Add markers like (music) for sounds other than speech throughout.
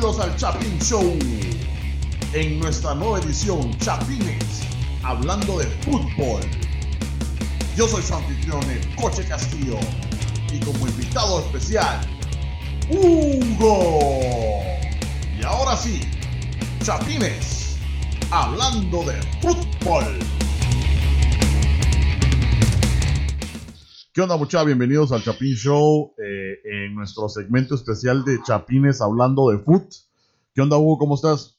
Bienvenidos al Chapin Show. En nuestra nueva edición, Chapines, hablando de fútbol. Yo soy su anfitrión, el Coche Castillo. Y como invitado especial, Hugo. Y ahora sí, Chapines, hablando de fútbol. ¿Qué onda muchachos? Bienvenidos al Chapín Show eh, en nuestro segmento especial de Chapines hablando de foot. ¿Qué onda Hugo? ¿Cómo estás?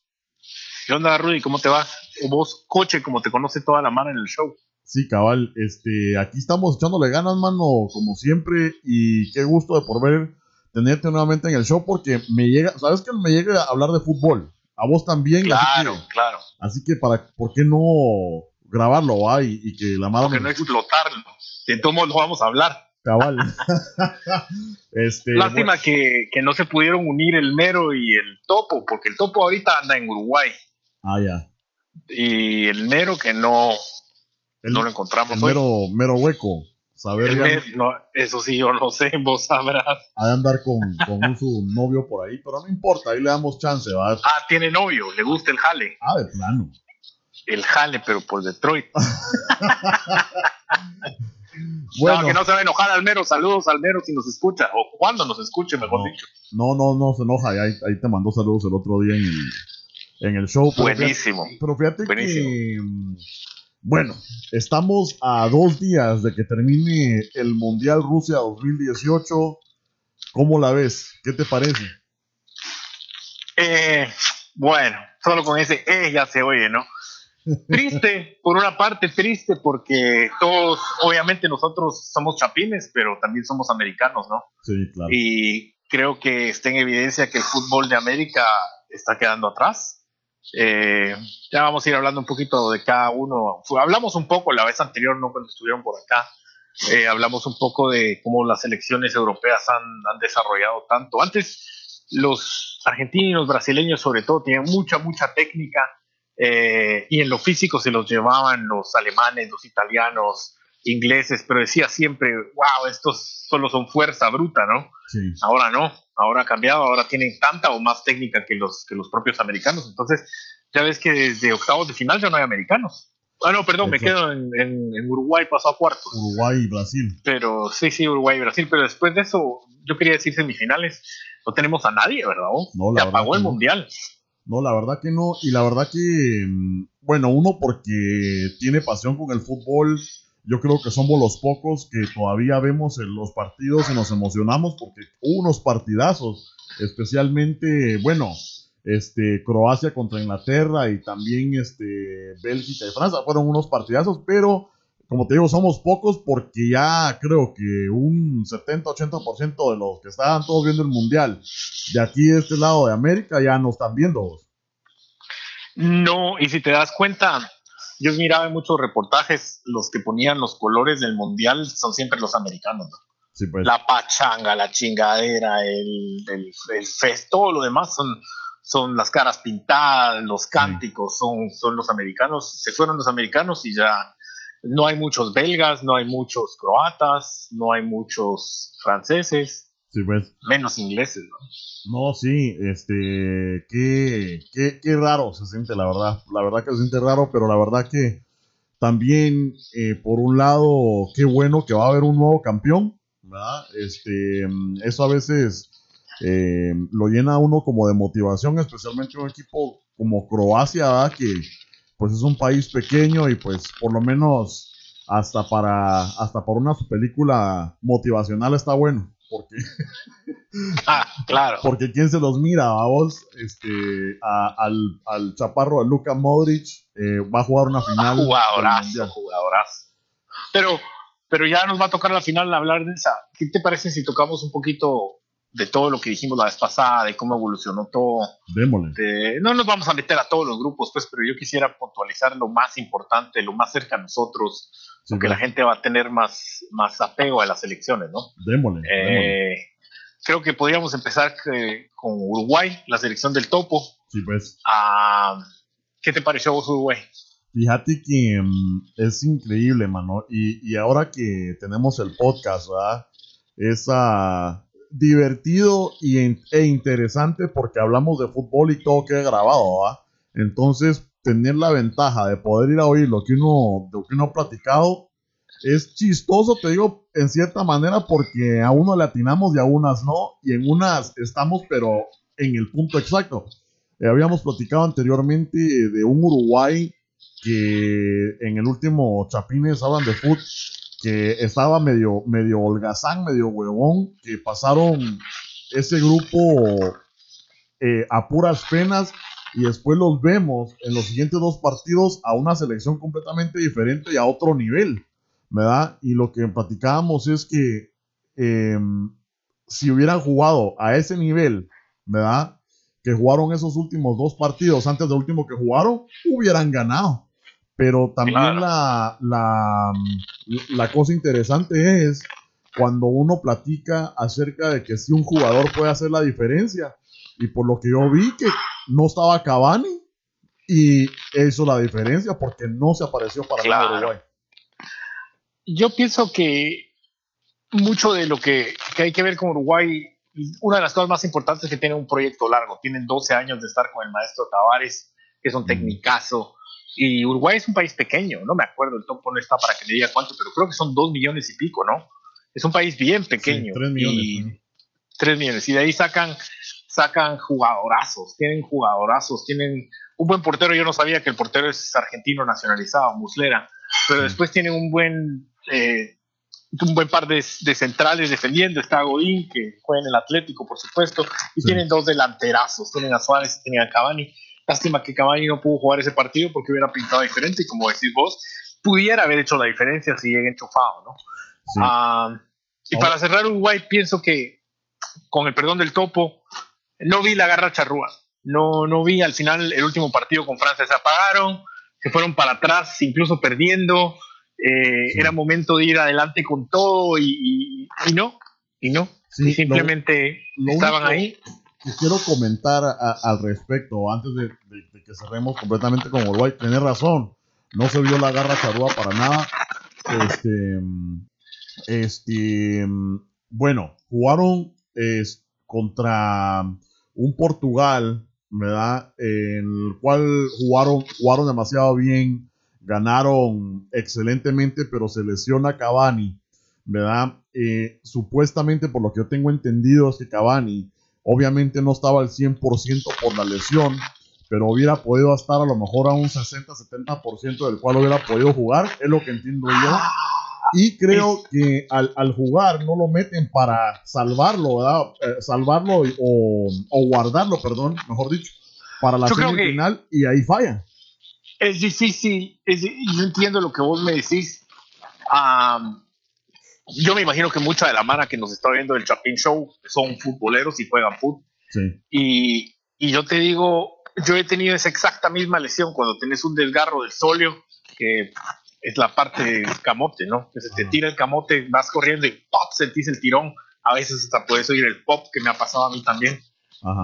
¿Qué onda Rudy? ¿Cómo te va? Vos, coche, como te conoce toda la mano en el show. Sí, cabal. Este, aquí estamos echándole ganas, mano, como siempre. Y qué gusto de por ver tenerte nuevamente en el show porque me llega, ¿sabes que me llega a hablar de fútbol? A vos también. Claro, claro. Así que para, ¿por qué no grabarlo, va? Y, que la mano... ¿Por qué no explotarlo? De todos lo vamos a hablar. Cabal. (laughs) este, Lástima que, no se pudieron unir el Mero y el Topo, porque el Topo ahorita anda en Uruguay. Ah, ya. Y el Mero que no, no lo encontramos el Mero, mero hueco. Saber no, eso sí, yo no sé, (laughs) vos sabrás. Ha de andar con, con su novio por ahí, pero no importa, ahí le damos chance, ¿va? Ah, tiene novio, le gusta el jale. Ah, de plano. El jale, pero por Detroit. (laughs) Bueno. No, que no se va a enojar Almero. Saludos, Almero, si nos escucha. O cuando nos escuche, mejor dicho. No, no, no se enoja. Ahí, ahí, te mandó saludos el otro día en el, en el show. Buenísimo. pero fíjate que. Mm, bueno, estamos a dos días de que termine el Mundial Rusia 2018. ¿Cómo la ves? ¿Qué te parece? Eh, bueno, solo con ese eh ya se oye, ¿no? Triste, por una parte triste porque todos, obviamente nosotros somos chapines, pero también somos americanos, ¿no? Sí, claro. Y creo que está en evidencia que el fútbol de América está quedando atrás. Eh, ya vamos a ir hablando un poquito de cada uno. Hablamos un poco la vez anterior, ¿no? Cuando estuvieron por acá. Eh, hablamos un poco de cómo las elecciones europeas han, han desarrollado tanto. Antes los argentinos, brasileños sobre todo, tenían mucha, mucha técnica eh, y en lo físico se los llevaban los alemanes, los italianos, ingleses, pero decía siempre, wow, estos solo son fuerza bruta, ¿no? Ahora no, ahora ha cambiado, ahora tienen tanta o más técnica que los, que los propios americanos. Entonces, ya ves que desde octavos de final ya no hay americanos. Ah, no, perdón, me quedo en, Uruguay, pasó a cuartos. Uruguay y Brasil. Pero sí, sí, Uruguay y Brasil, pero después de eso, yo quería decir semifinales, no tenemos a nadie, ¿verdad? No, Se apagó el mundial. No, la verdad que no. Y la verdad que, mm, bueno, uno porque tiene pasión con el fútbol. Yo creo que somos los pocos que todavía vemos en los partidos y nos emocionamos porque hubo unos partidazos, especialmente, bueno, este, Croacia contra Inglaterra y también este, Bélgica y Francia fueron unos partidazos, pero como te digo, somos pocos porque ya creo que un 70-80% de los que estaban todos viendo el Mundial de aquí de este lado de América ya no están viendo. No, y si te das cuenta, yo miraba en muchos reportajes, los que ponían los colores del Mundial son siempre los americanos. pues. La pachanga, la chingadera, el, el, el fest, todo lo demás son, son las caras pintadas, los cánticos, son, son los americanos. Se fueron los americanos y ya no hay muchos belgas, no hay muchos croatas, no hay muchos franceses. Sí, pues. Menos ingleses, ¿no? No, sí, este, qué, qué, qué, raro se siente, la verdad. La verdad que se siente raro, pero la verdad que también, eh, por un lado, qué bueno que va a haber un nuevo campeón, ¿verdad? Este, eso a veces eh, lo llena a uno como de motivación, especialmente un equipo como Croacia, ¿verdad? Que, pues es un país pequeño y pues por lo menos hasta para hasta por una película motivacional está bueno porque (laughs) ah, claro. porque quién se los mira a vos este al, al, chaparro de Luka Modric eh, va a jugar una final jugadorazo jugadorazo. Pero pero ya nos va a tocar la final hablar de esa. Qué te parece si tocamos un poquito de todo lo que dijimos la vez pasada, de cómo evolucionó todo. no nos vamos a meter a todos los grupos, pues, pero yo quisiera puntualizar lo más importante, lo más cerca a nosotros, porque la gente va a tener más, más apego a las elecciones, ¿no? Démosle, eh, Creo que podríamos empezar eh, con Uruguay, la selección del topo. Sí, pues. Ah, ¿Qué te pareció vos, Uruguay? Fíjate que mm, es increíble, mano. Y, y ahora que tenemos el podcast, ¿verdad? Esa divertido y, e interesante porque hablamos de fútbol y todo queda grabado. Entonces, tener la ventaja de poder ir a oír lo que uno, lo que uno ha platicado es chistoso, te digo, en cierta manera, porque a uno le atinamos y a unas no, y en unas estamos, pero en el punto exacto. Eh, habíamos platicado anteriormente de un Uruguay que en el último Chapines hablan de fútbol que estaba medio, medio holgazán, medio huevón, que pasaron ese grupo eh, a puras penas y después los vemos en los siguientes dos partidos a una selección completamente diferente y a otro nivel, ¿verdad? Y lo que platicábamos es que em, si hubieran jugado a ese nivel, ¿verdad? Que jugaron esos últimos dos partidos antes del último que jugaron, hubieran ganado. Pero también la, la, la, cosa interesante es cuando uno platica acerca de que si un jugador puede hacer la diferencia. Y por lo que yo vi que no estaba Cavani y hizo la diferencia porque no se apareció para claro. Uruguay. Yo pienso que mucho de lo que, que, hay que ver con Uruguay, una de las cosas más importantes es que tiene un proyecto largo. Tienen 12 años de estar con el maestro Tavares, que es un mm. tecnicazo. Y Uruguay es un país pequeño, no me acuerdo, el topo no está para que me diga cuánto, pero creo que son dos millones y pico, ¿no? Es un país bien pequeño. tres millones. tres millones. Y de ahí sacan, sacan jugadorazos, tienen jugadorazos, tienen un buen portero. Yo no sabía que el portero es argentino nacionalizado, Muslera, pero después tienen un buen, eh, un buen par de, centrales defendiendo. Está Godín, que juega en el Atlético, por supuesto, y tienen dos delanterazos, tienen a Suárez y tienen a Cavani Lástima que Cavani no pudo jugar ese partido porque hubiera pintado diferente y como decís vos, pudiera haber hecho la diferencia si llega enchufado, ¿no? Ah, y para cerrar Uruguay, pienso que, con el perdón del topo, no vi la garra charrúa. No, no vi al final el último partido con Francia. Se apagaron, se fueron para atrás, incluso perdiendo. Eh, era momento de ir adelante con todo y, no, y no. y simplemente estaban ahí quiero comentar al respecto, antes de, que cerremos completamente con Uruguay. Tienes razón, no se vio la garra charrúa para nada. Este, este, bueno, jugaron contra un Portugal, ¿verdad? En el cual jugaron, jugaron demasiado bien, ganaron excelentemente, pero se lesiona Cavani, ¿verdad? Eh, supuestamente, por lo que yo tengo entendido, es que Cavani Obviamente no estaba al 100% por la lesión, pero hubiera podido estar a lo mejor a un 60-70% del cual hubiera podido jugar, es lo que entiendo yo. Y creo que al, jugar no lo meten para salvarlo, ¿verdad? Eh, salvarlo o, guardarlo, perdón, mejor dicho, para la final y ahí falla. Es difícil, es, yo entiendo lo que vos me decís yo me imagino que mucha de la mara que nos está viendo del Chapin Show son futboleros y juegan fútbol. Y, y, yo te digo, yo he tenido esa exacta misma lesión cuando tienes un desgarro del solio, que es la parte del camote, ¿no? Que se te tira el camote, vas corriendo y ¡pop! sentís el tirón. A veces hasta puedes oír el pop, que me ha pasado a mí también.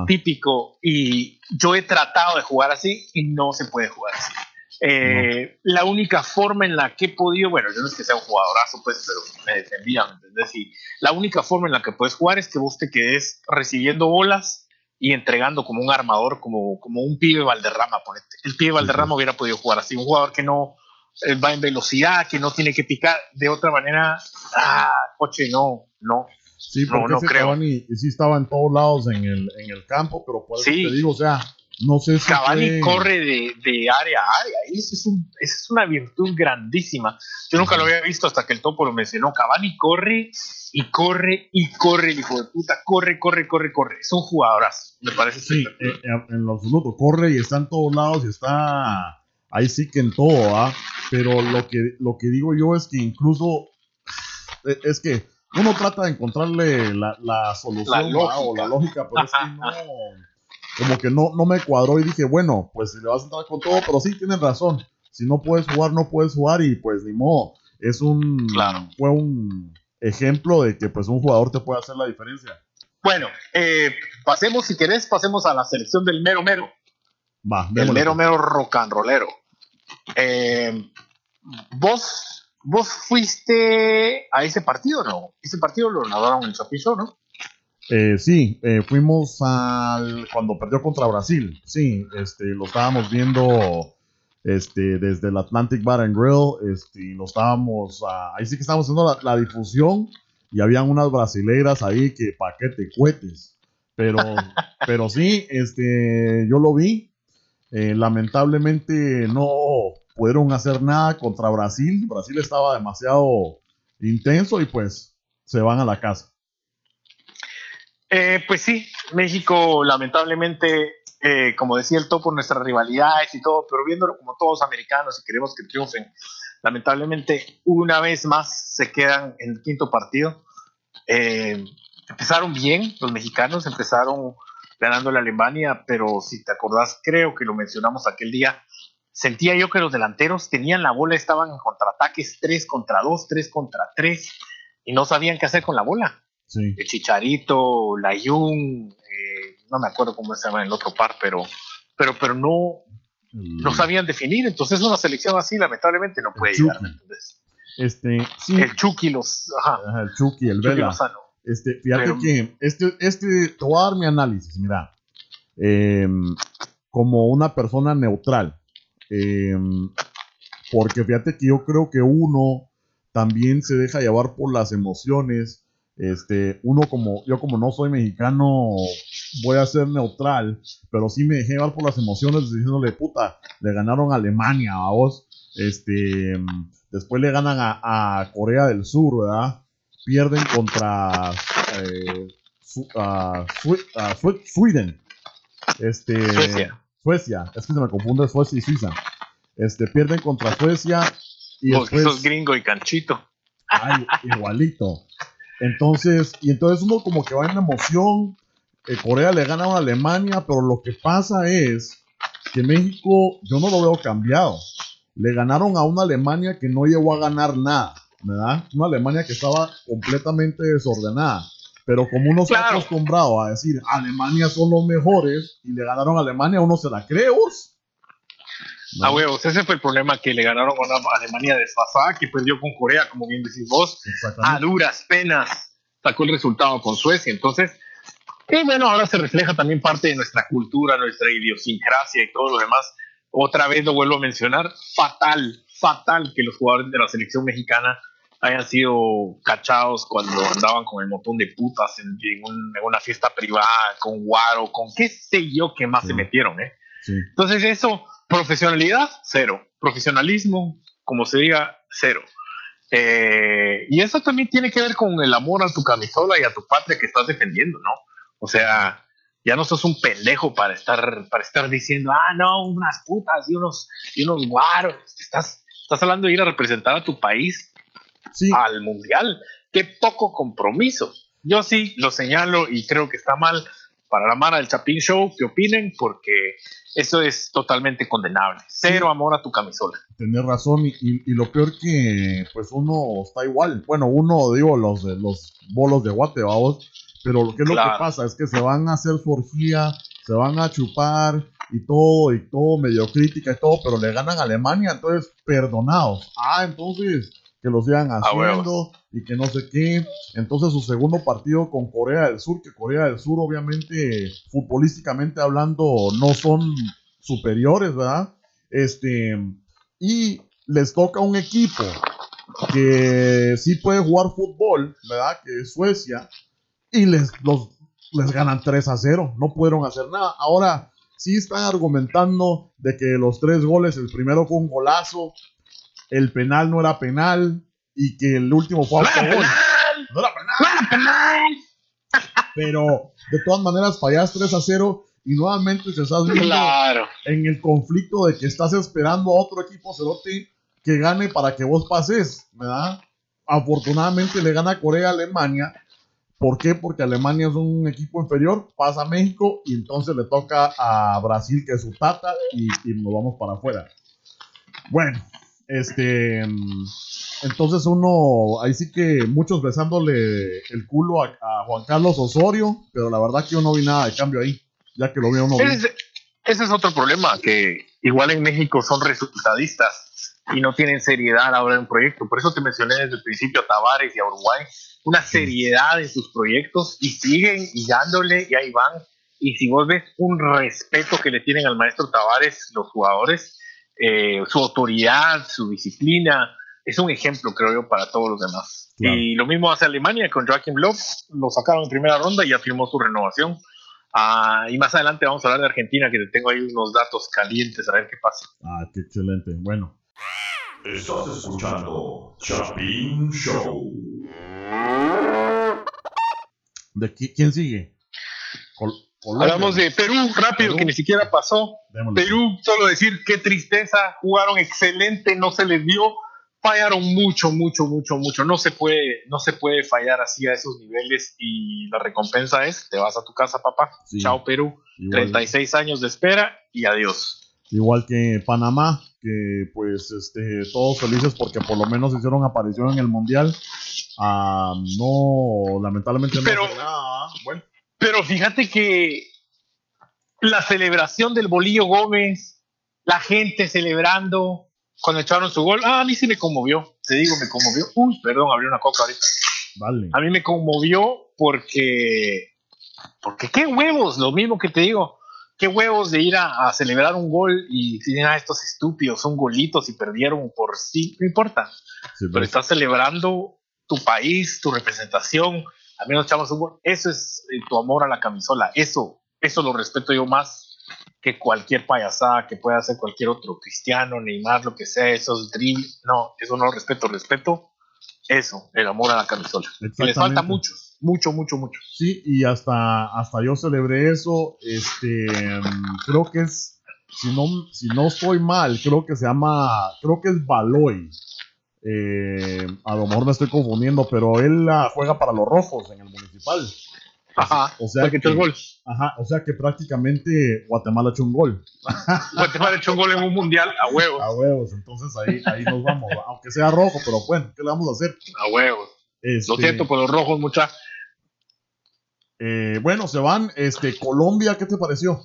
Típico. Y yo he tratado de jugar así y no se puede jugar así. Eh, la única forma en la que he podido, bueno, yo no es que sea un jugadorazo, pues, pero me defendía, ¿me entendés? Y la única forma en la que puedes jugar es que vos te quedes recibiendo bolas y entregando como un armador, como, como un pibe Valderrama, ponete. El pibe Valderrama hubiera podido jugar así, un jugador que no eh, va en velocidad, que no tiene que picar de otra manera. Ah, coche, no, no. Sí, porque no, creo. sí estaba en todos lados en el, en el campo, pero por eso te digo, o sea, no sé si Cavani corre de, área a área. Esa es, es, una virtud grandísima. Yo nunca lo había visto hasta que el topo lo mencionó. Cavani corre y corre y corre, el hijo de puta. Corre, corre, corre, corre. Es un jugadorazo. Me parece Sí, eh, en lo absoluto. Corre y está en todos lados y está ahí sí que en todo, ¿ah? Pero lo que, lo que digo yo es que incluso eh, es que uno trata de encontrarle la, solución o la lógica, pero es que (laughs) no como que no, no me cuadró y dije, bueno, pues le vas a entrar con todo, pero sí tienes razón. Si no puedes jugar, no puedes jugar y pues ni modo. Es un claro. fue un ejemplo de que pues un jugador te puede hacer la diferencia. Bueno, eh, pasemos, si querés, pasemos a la selección del mero mero. Va, el mero mero rock and rollero. Eh, vos, vos fuiste a ese partido, ¿no? Ese partido lo narraron en el Show, ¿no? Eh, sí, eh, fuimos al cuando perdió contra Brasil. Sí, este, lo estábamos viendo este, desde el Atlantic Bar and Grill. Este, lo estábamos, ah, ahí sí que estábamos haciendo la, difusión y habían unas brasileiras ahí que paquete cohetes. Pero, (laughs) pero sí, este, yo lo vi. Eh, lamentablemente no pudieron hacer nada contra Brasil. Brasil estaba demasiado intenso y pues se van a la casa. Eh, pues sí, México lamentablemente, eh, como decía el topo, nuestras rivalidades y todo, pero viéndolo como todos americanos y queremos que triunfen, lamentablemente una vez más se quedan en el quinto partido. Eh, empezaron bien los mexicanos, empezaron ganando la Alemania, pero si te acordás, creo que lo mencionamos aquel día, sentía yo que los delanteros tenían la bola, estaban en contraataques 3 contra 2, 3 contra 3 y no sabían qué hacer con la bola. Sí. El Chicharito, la Jung, eh, no me acuerdo cómo se llama el otro par, pero, pero, pero no, no sabían definir. Entonces una selección así lamentablemente no puede llegar. Este, El Chucky, los, ajá. el Chucky, el Vela. Este, fíjate que este, este, te voy a dar mi análisis, mira. Em, como una persona neutral. Em, porque fíjate que yo creo que uno también se deja llevar por las emociones. Este, uno como, yo como no soy mexicano, voy a ser neutral, pero sí me dejé llevar por las emociones diciéndole, puta, le ganaron a Alemania, a vos. Este, después le ganan a, Corea del Sur, ¿verdad? Pierden contra eh, Sweden. Este, Suecia. Suecia, es que se me confunde Suecia y Suiza. Este, pierden contra Suecia y Porque después, gringo y canchito. Ay, igualito. Entonces, y entonces uno como que va en emoción. Eh, Corea le gana a Alemania, pero lo que pasa es que México, yo no lo veo cambiado. Le ganaron a una Alemania que no llegó a ganar nada, ¿verdad? Una Alemania que estaba completamente desordenada. Pero como uno se ha acostumbrado a decir Alemania son los mejores y le ganaron a Alemania, uno se la cree, a huevos, ese fue el problema que le ganaron a una Alemania desfasada que perdió con Corea, como bien decís vos, a duras penas sacó el resultado con Suecia. Entonces, y bueno, ahora se refleja también parte de nuestra cultura, nuestra idiosincrasia y todo lo demás. Otra vez lo vuelvo a mencionar, fatal, fatal que los jugadores de la selección mexicana hayan sido cachados cuando andaban con el montón de putas en, una fiesta privada, con guaro, con qué sé yo qué más se metieron, ¿eh? Entonces eso Profesionalidad, cero. Profesionalismo, como se diga, cero. Eh, y eso también tiene que ver con el amor a tu camisola y a tu patria que estás defendiendo, ¿no? O sea, ya no sos un pendejo para estar, para estar diciendo, ah, no, unas putas y unos, y unos guaros. Estás, estás hablando de ir a representar a tu país al mundial. Qué poco compromiso. Yo sí lo señalo y creo que está mal para la mara del Chapín Show que opinen, porque eso es totalmente condenable. Cero amor a tu camisola. Tienes razón, y, lo peor que pues uno está igual. Bueno, uno, digo, los, los bolos de guate, vamos, pero que es lo que pasa es que se van a hacer su orgía, se van a chupar y todo, y todo, medio crítica y todo, pero le ganan a Alemania, entonces perdonados. Ah, entonces que lo sigan haciendo y que no sé qué. Entonces su segundo partido con Corea del Sur, que Corea del Sur obviamente futbolísticamente hablando no son superiores, ¿verdad? Este, y les toca un equipo que sí puede jugar fútbol, ¿verdad? Que es Suecia, y les, los, les ganan 3 a 0, no pudieron hacer nada. Ahora sí están argumentando de que los tres goles, el primero fue un golazo, el penal no era penal y que el último fue ¡No era penal! ¡No era penal! Pero de todas maneras fallas 3 a 0 y nuevamente se estás viendo en el conflicto de que estás esperando a otro equipo cerote que gane para que vos pases, ¿verdad? Afortunadamente le gana Corea a Alemania. ¿Por qué? Porque Alemania es un equipo inferior, pasa a México y entonces le toca a Brasil, que es su tata, y, y nos vamos para afuera. Bueno, este, entonces uno, ahí sí que muchos besándole el culo a, Juan Carlos Osorio, pero la verdad que yo no vi nada de cambio ahí, ya que lo vi uno. Ese, ese es otro problema, que igual en México son resultadistas y no tienen seriedad ahora en un proyecto. Por eso te mencioné desde el principio a Tavares y a Uruguay, una seriedad en sus proyectos y siguen y dándole y ahí van. Y si vos ves un respeto que le tienen al maestro Tavares los jugadores, eh, su autoridad, su disciplina, es un ejemplo, creo yo, para todos los demás. Y lo mismo hace Alemania con Joachim Löw, lo sacaron en primera ronda y ya firmó su renovación. Ah, y más adelante vamos a hablar de Argentina, que tengo ahí unos datos calientes, a ver qué pasa. Ah, qué excelente. Bueno. Estás escuchando Chapin Show. ¿De quién sigue? Hablamos de Perú, rápido, que ni siquiera pasó. Perú, solo decir qué tristeza, jugaron excelente, no se les dio, fallaron mucho, mucho, mucho, mucho. No se puede, no se puede fallar así a esos niveles y la recompensa es, te vas a tu casa, papá. Chao Perú, 36 años de espera y adiós. Igual que Panamá, que pues este, todos felices porque por lo menos hicieron aparición en el Mundial. Ah, no, lamentablemente no. Pero, bueno. Pero fíjate que la celebración del Bolillo Gómez, la gente celebrando cuando echaron su gol, ah, a mí sí me conmovió, te digo, me conmovió. Uy, perdón, abrí una coca ahorita. Vale. A mí me conmovió porque, porque qué huevos, lo mismo que te digo qué huevos de ir a, celebrar un gol y tienen a estos estúpidos, son golitos y perdieron por sí, no importa. pero pues. estás celebrando tu país, tu representación, al menos echamos un gol. Eso es eh, tu amor a la camisola. Eso, eso lo respeto yo más que cualquier payasada que pueda hacer cualquier otro cristiano, Neymar, lo que sea, esos drill. No, eso no lo respeto, respeto eso, el amor a la camisola. Les falta mucho mucho, mucho, mucho. Sí, y hasta, hasta yo celebré eso. Este, creo que es, si no, si no estoy mal, creo que se llama, creo que es Baloy. Eh, a lo mejor me estoy confundiendo, pero él juega para los rojos en el municipal. Ajá, o sea que, el gol. Ajá, o sea que prácticamente Guatemala echó un gol. (laughs) Guatemala echó un gol en un mundial a huevos. A huevos, entonces ahí, ahí nos vamos. Aunque sea rojo, pero bueno, ¿qué le vamos a hacer? A huevos. Lo este, siento por los rojos, mucha. Eh, bueno, se van. Este, Colombia, ¿qué te pareció?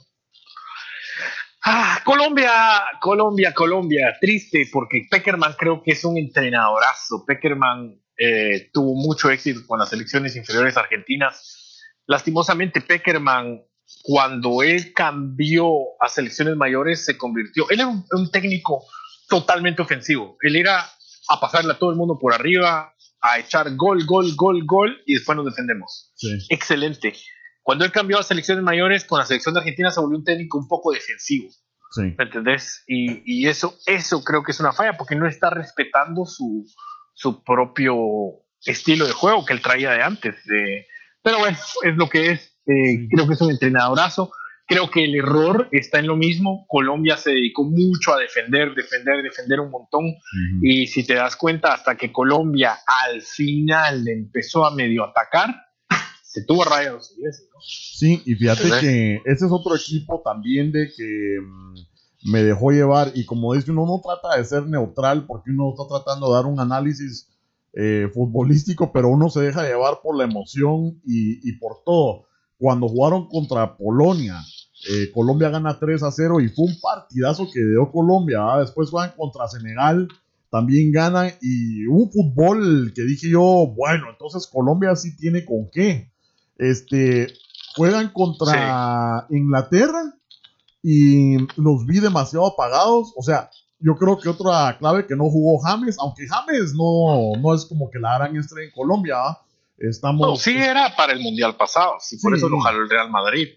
Ah, Colombia, Colombia, Colombia. Triste porque Peckerman creo que es un entrenadorazo. Peckerman eh, tuvo mucho éxito con las selecciones inferiores argentinas. Lastimosamente, Peckerman, cuando él cambió a selecciones mayores, se convirtió. Él era un técnico totalmente ofensivo. Él era a pasarle a todo el mundo por arriba, a echar gol, gol, gol, gol y después nos defendemos. Excelente. Cuando él cambió a selecciones mayores, con la selección de Argentina se volvió un técnico un poco defensivo. ¿Me entendés? Y, eso, eso creo que es una falla porque no está respetando su, su propio estilo de juego que él traía de antes. pero bueno, es lo que es. Eh, creo que es un entrenadorazo. Creo que el error está en lo mismo. Colombia se dedicó mucho a defender, defender, defender un montón. Y si te das cuenta, hasta que Colombia al final empezó a medio atacar, se tuvo rayos. Sí, y fíjate que ese es otro equipo también de que mm, me dejó llevar. Y como dice, uno no trata de ser neutral porque uno está tratando de dar un análisis eh, futbolístico, pero uno se deja llevar por la emoción y, y por todo. Cuando jugaron contra Polonia, eh, Colombia gana 3 a 0 y fue un partidazo que dio Colombia. Después juegan contra Senegal, también ganan y un fútbol que dije yo, bueno, entonces Colombia sí tiene con qué. Este, juegan contra Inglaterra y los vi demasiado apagados. O sea, yo creo que otra clave que no jugó James, aunque James no, no es como que la gran estrella en Colombia. Estamos. No, sí era para el mundial pasado, sí, por eso lo jaló el Real Madrid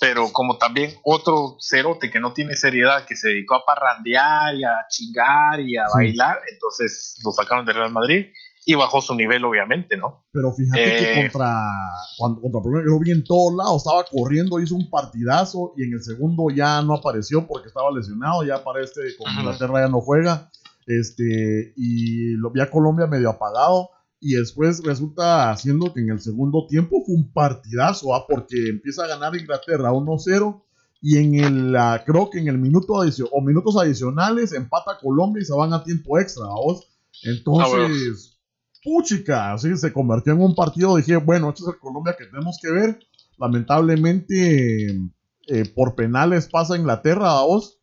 pero como también otro cerote que no tiene seriedad, que se dedicó a parrandear y a chingar y a bailar, entonces lo sacaron del Real Madrid y bajó su nivel, obviamente, ¿no? Pero fíjate que eh, contra, cuando, contra yo vi en todos lados, estaba corriendo, hizo un partidazo y en el segundo ya no apareció porque estaba lesionado, ya para este con Inglaterra ya no juega, este, y lo vi a Colombia medio apagado y después resulta haciendo que en el segundo tiempo fue un partidazo, ¿ah? porque empieza a ganar Inglaterra 1-0 y en el, creo que en el minuto o minutos adicionales empata Colombia y se van a tiempo extra, ¿vos? Entonces, puchica, así se convirtió en un partido, dije, bueno, este es el Colombia que tenemos que ver, lamentablemente eh, por penales pasa Inglaterra, vos,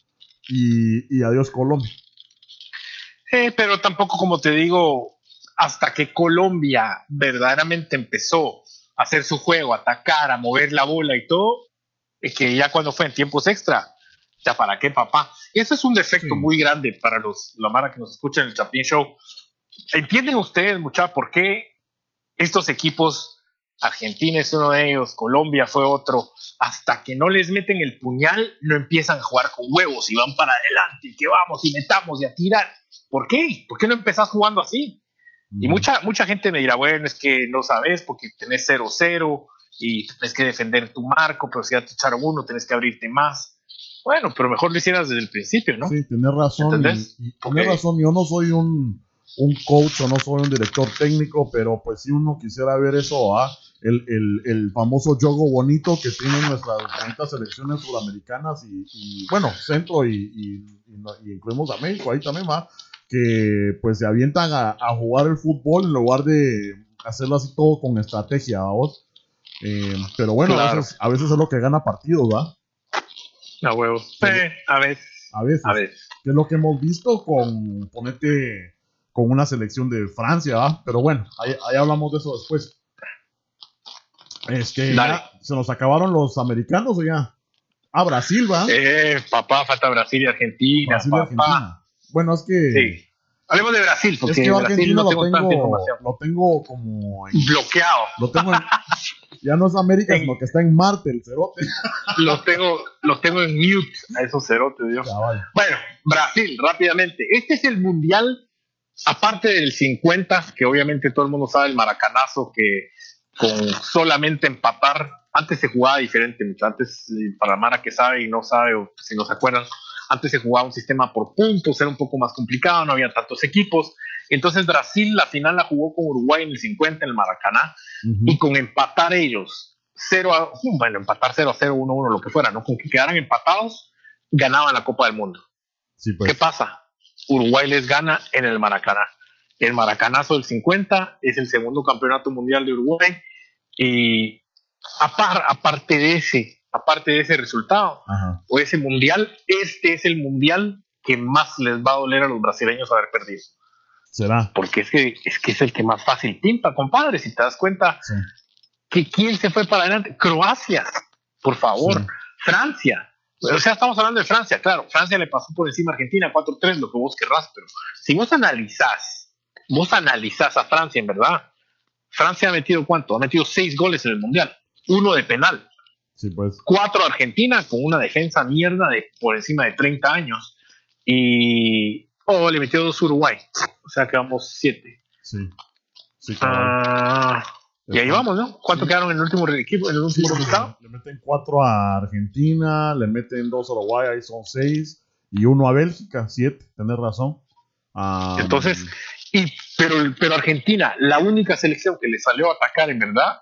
y, y adiós Colombia. Eh, pero tampoco, como te digo, hasta que Colombia verdaderamente empezó a hacer su juego, a atacar, a mover la bola y todo, es que ya cuando fue en tiempos extra, ya para qué papá. Y eso es un defecto Sí. muy grande para los, la mara que nos escucha en el Chapin Show. ¿Entienden ustedes, muchachos, por qué estos equipos, Argentina es uno de ellos, Colombia fue otro, hasta que no les meten el puñal, no empiezan a jugar con huevos y van para adelante, y que vamos y metamos y a tirar? ¿Por qué? ¿Por qué no empezás jugando así? Y Ujú. mucha, mucha gente me dirá, bueno, es que no sabes porque tenés 0-0 y tenés que defender tu marco, pero si ya te echaron uno, tenés que abrirte más. Bueno, pero mejor lo hicieras desde el principio, ¿no? Sí, tienes razón. ¿Entendés? Y, razón, yo no soy un, un coach o no soy un director técnico, pero pues si uno quisiera ver eso, ¿ah? el, el, el famoso juego bonito que tienen nuestras bonitas selecciones sudamericanas y, y, bueno, centro y, y, incluimos a México ahí también, va, que pues se avientan a, a jugar el fútbol en lugar de hacerlo así todo con estrategia, vos. pero bueno, a, veces, a veces es lo que gana partidos, ¿va? A huevo. Eh, a ver, A veces. a ver. que es lo que hemos visto con, ponete, con una selección de Francia, ¿va? Pero bueno, ahí, ahí hablamos de eso después. Dale. ya se nos acabaron los americanos o ya. Ah, Brasil, ¿va? Eh, papá, falta Brasil y Argentina, Brasil y papá. Argentina. Bueno, es que, Sí. Hablemos de Brasil, es porque que de yo Brasil Argentina no tengo, lo tengo, lo tengo como, en- Bloqueado. lo tengo en- (laughs) ya no es América, sino que está en Marte, el cerote. (laughs) Los tengo, los tengo en mute a esos cerotes, Dios. Bueno, Brasil, rápidamente. Este es el mundial, aparte del 50, que obviamente todo el mundo sabe el maracanazo, que con solamente empatar, antes se jugaba diferente, mucho. Antes, eh, para Mara que sabe y no sabe, o si no se acuerdan, antes se jugaba un sistema por puntos, era un poco más complicado, no había tantos equipos. Entonces Brasil la final la jugó con Uruguay en el 50 en el Maracaná y con empatar ellos 0 a bueno, empatar 0 a 0, 1 a 1, lo que fuera, ¿no? Con que quedaran empatados, ganaban la Copa del Mundo. Sí, ¿Qué pues. pasa? Uruguay les gana en el Maracaná. El Maracanazo del 50 es el segundo campeonato mundial de Uruguay y apar- aparte de ese, aparte de ese resultado Ajá. o ese mundial, este es el mundial que más les va a doler a los brasileños haber perdido, Será. porque es que es que es el que más fácil pinta, compadre, si te das cuenta Sí. que quién se fue para adelante, Croacia, por favor, Sí. Francia. O sea, estamos hablando de Francia, claro. Francia le pasó por encima a Argentina 4-3, lo que vos querrás, pero si vos analizás, vos analizás a Francia, en verdad, Francia ha metido cuánto? Ha metido seis goles en el Mundial, uno de penal, Sí, pues. cuatro Argentina con una defensa mierda de por encima de 30 años y oh, le metió dos Uruguay, o sea que vamos siete. Sí. Sí. Ah, y ahí vamos, ¿no? ¿Cuánto Sí. quedaron en el último equipo, en el Sí, último porque resultado? le meten cuatro a Argentina, le meten dos a Uruguay, ahí son seis, y uno a Bélgica, siete, tenés razón. Entonces, Y, pero, pero Argentina, la única selección que le salió a atacar en verdad,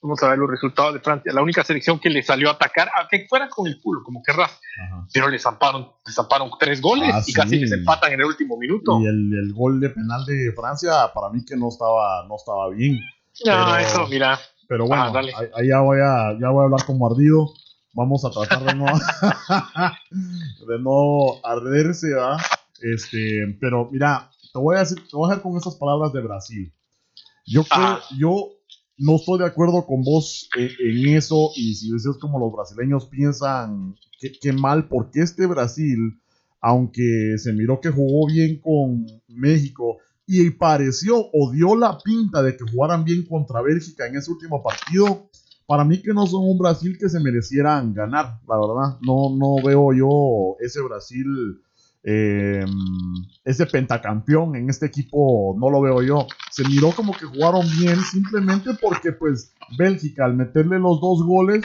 vamos a ver los resultados de Francia, la única selección que le salió a atacar, a que fuera con el culo, como querrás, ajá. pero le zamparon, le zamparon tres goles Ah, y casi sí. les empatan en el último minuto. Y el, el gol de penal de Francia, para mí que no estaba, no estaba bien. No, pero- eso, mira, Pero bueno, Ah, ahí, ahí ya, voy a, ya voy a hablar como ardido. Vamos a tratar de no, (laughs) de no arderse. Este, pero mira, te voy a decir, te voy a dejar con esas palabras de Brasil. Yo creo, Ajá. yo no estoy de acuerdo con vos en, en eso y si dices como los brasileños piensan que mal, porque este Brasil, aunque se miró que jugó bien con México y pareció o dio la pinta de que jugaran bien contra Bélgica en ese último partido, para mí que no son un Brasil que se merecieran ganar, la verdad. No, no veo yo ese Brasil, eh, ese pentacampeón en este equipo, no lo veo yo. Se miró como que jugaron bien simplemente porque pues Bélgica al meterle los dos goles,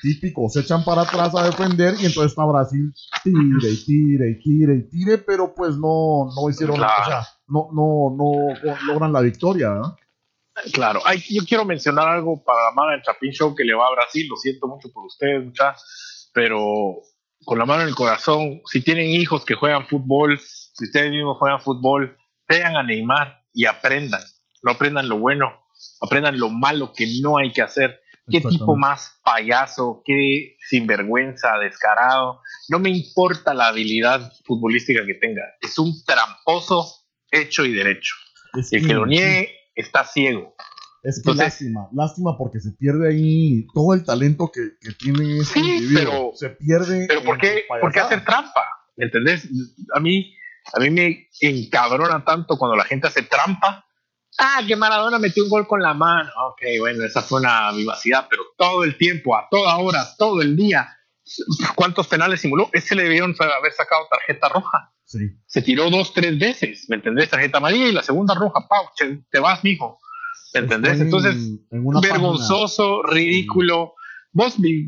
típico, se echan para atrás a defender y entonces está Brasil tire y tire y tire y tire, pero pues no, no hicieron, Claro. o sea, no, no, no logran la victoria, ¿verdad? Claro, Ay, yo quiero mencionar algo para la mano del Chapin Show que le va a Brasil, lo siento mucho por ustedes, muchachos, pero con la mano en el corazón, si tienen hijos que juegan fútbol, si ustedes mismos juegan fútbol, vean a Neymar y aprendan, no aprendan lo bueno, aprendan lo malo que no hay que hacer. ¿Qué tipo más payaso, qué sinvergüenza, descarado? No me importa la habilidad futbolística que tenga, es un tramposo hecho y derecho. Es El que lo niegue está ciego. Es que Entonces- lástima, lástima porque se pierde ahí todo el talento que, que tiene ese Sí, individuo. pero- se pierde. Pero ¿por qué, por qué hacer trampa? ¿Me entendés? A mí, a mí me encabrona tanto cuando la gente hace trampa. Ah, que Maradona metió un gol con la mano. Ok, bueno, esa fue una vivacidad, pero todo el tiempo, a toda hora, todo el día. ¿Cuántos penales simuló? Ese le debieron haber sacado tarjeta roja. Sí, Se tiró dos, tres veces, ¿me entendés? Tarjeta amarilla y la segunda roja, pau, che, te vas, mijo. ¿Me entendés? En- Entonces, en vergonzoso, ridículo. Vos vi-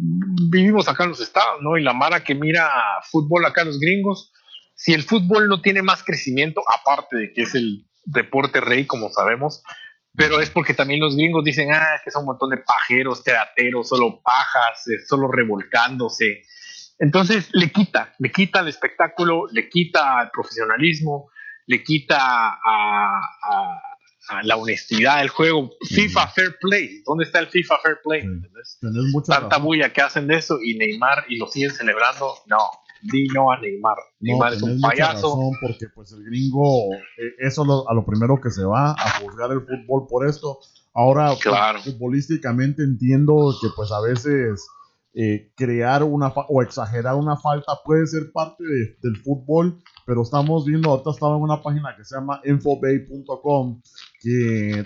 vivimos acá en los estados, ¿no? Y la mara que mira fútbol acá los gringos, si el fútbol no tiene más crecimiento, aparte de que es el deporte rey, como sabemos, pero es porque también los gringos dicen, ah, es que son un montón de pajeros, teateros, solo pajas, eh, solo revolcándose. Entonces le quita, le quita el espectáculo, le quita el profesionalismo, le quita a, a- a la honestidad del juego. FIFA Fair Play, ¿dónde está el FIFA Fair Play? Tanta razón. bulla que hacen de eso y Neymar y lo siguen celebrando. No, di no a Neymar. No, Neymar es tenés un payaso. razón, porque pues el gringo, eh, eso es lo- a lo primero que se va a juzgar el fútbol por esto. Ahora, pues, futbolísticamente entiendo que pues a veces eh, crear una o exagerar una falta puede ser parte de- del fútbol, pero estamos viendo, ahorita estaba en una página que se llama infobay.com, que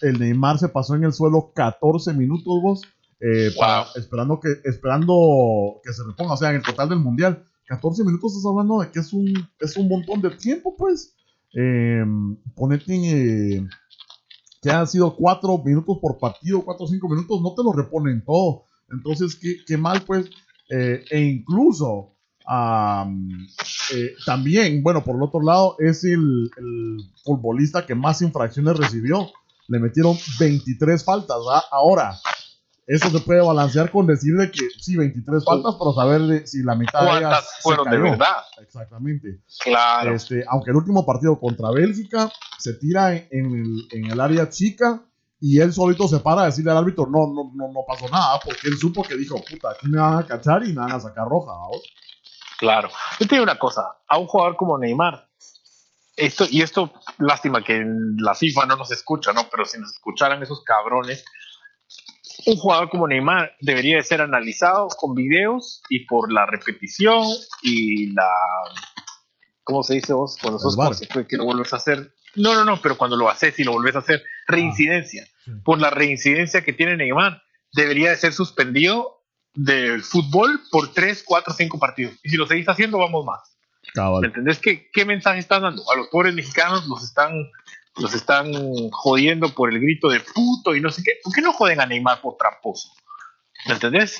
el Neymar se pasó en el suelo 14 minutos vos, eh, para- esperando, que, esperando que se reponga, o sea, en el total del mundial. 14 minutos estás hablando de que es un, es un montón de tiempo, pues. Eh, ponete en, eh, que han sido 4 minutos por partido, 4 o 5 minutos, no te lo reponen todo. Entonces, qué, qué mal, pues. Eh, e incluso, eh, también, bueno, por el otro lado, es el, el futbolista que más infracciones recibió. Le metieron 23 faltas, ¿verdad? Ahora, eso se puede balancear con decirle que sí, 23 faltas, pero saber de- si la mitad de ellas ¿Cuántas se fueron de verdad? Exactamente. Claro. Este, aunque el último partido contra Bélgica se tira en, en el, en el área chica y él solito se para a decirle al árbitro, no, no, no, no pasó nada, porque él supo que dijo, puta, aquí me van a cachar y me van a sacar roja. ¿vos? Claro. Yo te digo una cosa, a un jugador como Neymar, esto, y esto, lástima que la FIFA no nos escucha, ¿no? Pero si nos escucharan esos cabrones, un jugador como Neymar debería de ser analizado con videos y por la repetición y la... ¿Cómo se dice vos? Cuando sos consecuente que lo vuelves a hacer. No, no, no, pero cuando lo haces y lo vuelves a hacer, reincidencia. sí. Por la reincidencia que tiene Neymar, debería de ser suspendido del fútbol por 3, 4, 5 partidos. Y si lo seguís haciendo, vamos más. ¿Me Cabal. entendés? ¿Qué, ¿Qué mensaje están dando? A los pobres mexicanos los están, los están jodiendo por el grito de puto y no sé qué. ¿Por qué no joden a Neymar por tramposo? ¿Me entendés?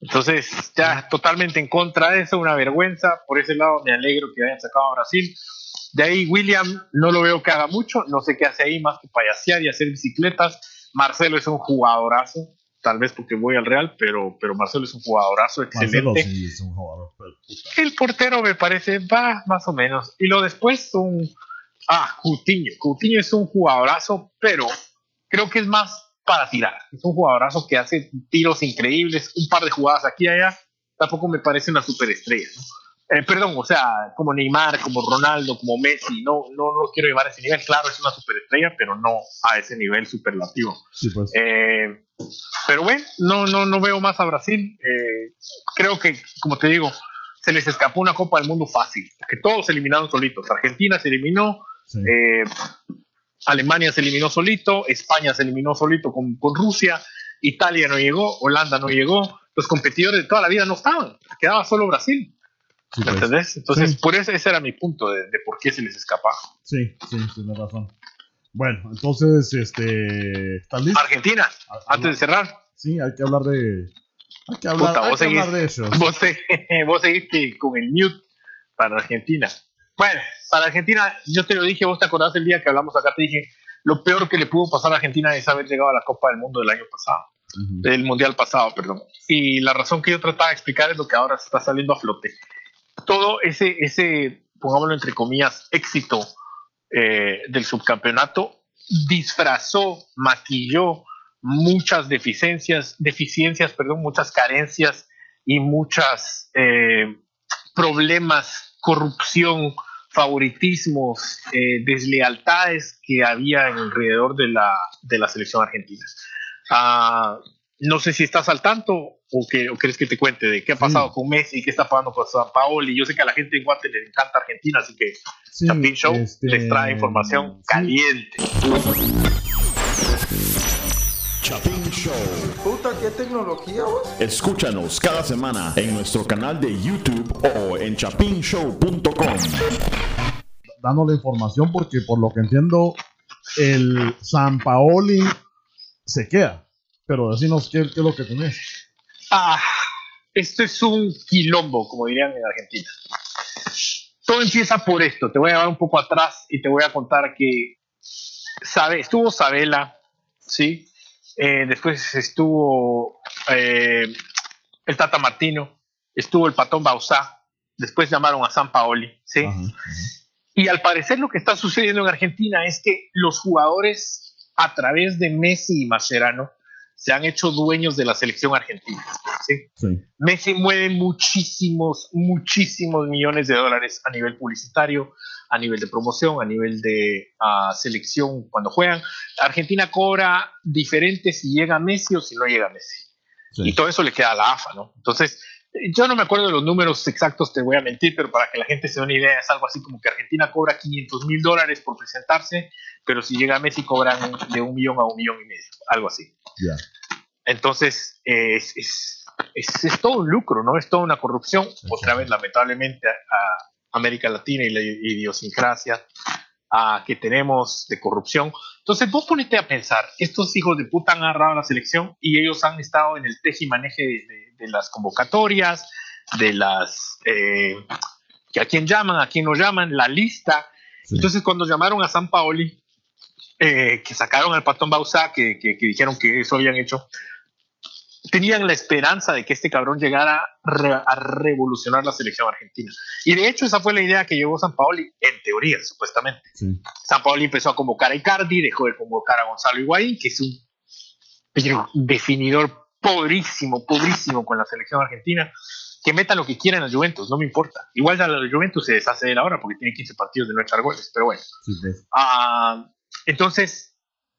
Entonces, ya totalmente en contra de eso, una vergüenza. Por ese lado, me alegro que hayan sacado a Brasil. De ahí, William, no lo veo que haga mucho. No sé qué hace ahí más que payasear y hacer bicicletas. Marcelo es un jugadorazo. Tal vez porque voy al Real, pero, pero Marcelo es un jugadorazo Marcelo excelente. sí es un jugador. pero. El portero me parece, va, más o menos. Y lo después son. Ah, Coutinho. Coutinho es un jugadorazo, pero creo que es más para tirar. Es un jugadorazo que hace tiros increíbles, un par de jugadas aquí y allá. Tampoco me parece una superestrella. ¿no? Eh, perdón, o sea, como Neymar, como Ronaldo, como Messi, no, no lo quiero llevar a ese nivel. Claro, es una superestrella, pero no a ese nivel superlativo. Sí, pues. Eh, pero bueno, no, no, no veo más a Brasil. Eh, creo que, como te digo, se les escapó una Copa del Mundo fácil, que todos se eliminaron solitos. Argentina se eliminó, sí. eh, Alemania se eliminó solito, España se eliminó solito con, con Rusia, Italia no llegó, Holanda no llegó. Los competidores de toda la vida no estaban, quedaba solo Brasil. sí, ¿Me pues. entendés? Entonces, Sí. por eso ese era mi punto de, de por qué se les escapa. Sí, sí, tienes razón. Bueno, entonces, este. ¿Estás listo? Argentina, A- antes de cerrar, Sí, hay que hablar de. Hay que hablar, Puta, hay vos que hablar seguís- de ellos. (laughs) vos, se- (laughs) vos seguiste con el mute para Argentina. Bueno, para Argentina, yo te lo dije, vos te acordás el día que hablamos acá, te dije, lo peor que le pudo pasar a Argentina es haber llegado a la Copa del Mundo del año pasado, Ujú. del Mundial pasado, perdón. Y la razón que yo trataba de explicar es lo que ahora está saliendo a flote. Todo ese, ese pongámoslo entre comillas, éxito eh, del subcampeonato disfrazó, maquilló muchas deficiencias, deficiencias, perdón, muchas carencias y muchas eh, problemas, corrupción, favoritismos, eh, deslealtades que había alrededor de la, de la selección argentina. Ah, no sé si estás al tanto o, que, o crees que te cuente de qué ha pasado con Messi, qué está pasando con San Paolo. Y yo sé que a la gente en Guate le encanta Argentina, así que Sí, Chapin Show este, les trae información sí. Chapin Show. Puta, qué tecnología vos. Escúchanos cada semana en nuestro canal de YouTube o en chapinshow.com. Dándole información porque por lo que entiendo, el San Paoli se queda. Pero decinos qué, qué es lo que tenés. Ah, esto es un quilombo, como dirían en Argentina. Todo empieza por esto. Te voy a llevar un poco atrás y te voy a contar que sabe, estuvo Sabela, ¿sí? Eh, después estuvo eh, el Tata Martino, estuvo el Patón Bausá, después llamaron a San Paoli, ¿sí? Ajá, ajá. Y al parecer lo que está sucediendo en Argentina es que los jugadores a través de Messi y Mascherano se han hecho dueños de la selección argentina. ¿sí? Sí. Messi mueve muchísimos, muchísimos millones de dólares a nivel publicitario, a nivel de promoción, a nivel de ah, selección cuando juegan. Argentina cobra diferente si llega Messi o si no llega Messi. sí. Y todo eso le queda a la AFA, ¿no? Entonces, yo no me acuerdo de los números exactos, te voy a mentir, pero para que la gente se dé una idea, es algo así como que Argentina cobra 500 mil dólares por presentarse, pero si llega Messi cobran de un millón a un millón y medio, algo así. Ya. Entonces, eh, es, es, es- es todo un lucro, ¿no? Es toda una corrupción. Otra vez, lamentablemente, a, a América Latina y la idiosincrasia ah, que tenemos de corrupción. Entonces, vos ponete a pensar, estos hijos de puta han agarrado la selección y ellos han estado en el tejimaneje de, de, de las convocatorias, de las... eh, que a quién llaman, a quién no llaman, la lista. Sí. Entonces, cuando llamaron a San Paoli, eh, que sacaron al Patón Bausá, que, que, que dijeron que eso habían hecho, tenían la esperanza de que este cabrón llegara re- a revolucionar la selección argentina. Y de hecho, esa fue la idea que llevó San Paoli, en teoría, supuestamente. Sí. San Paoli empezó a convocar a Icardi, dejó de convocar a Gonzalo Higuaín, que es un definidor pobrísimo, pobrísimo con la selección argentina. Que metan lo que quieran a la Juventus, no me importa. Igual ya la Juventus se deshace de él ahora porque tiene 15 partidos de no echar goles, pero bueno. Sí. Ah, entonces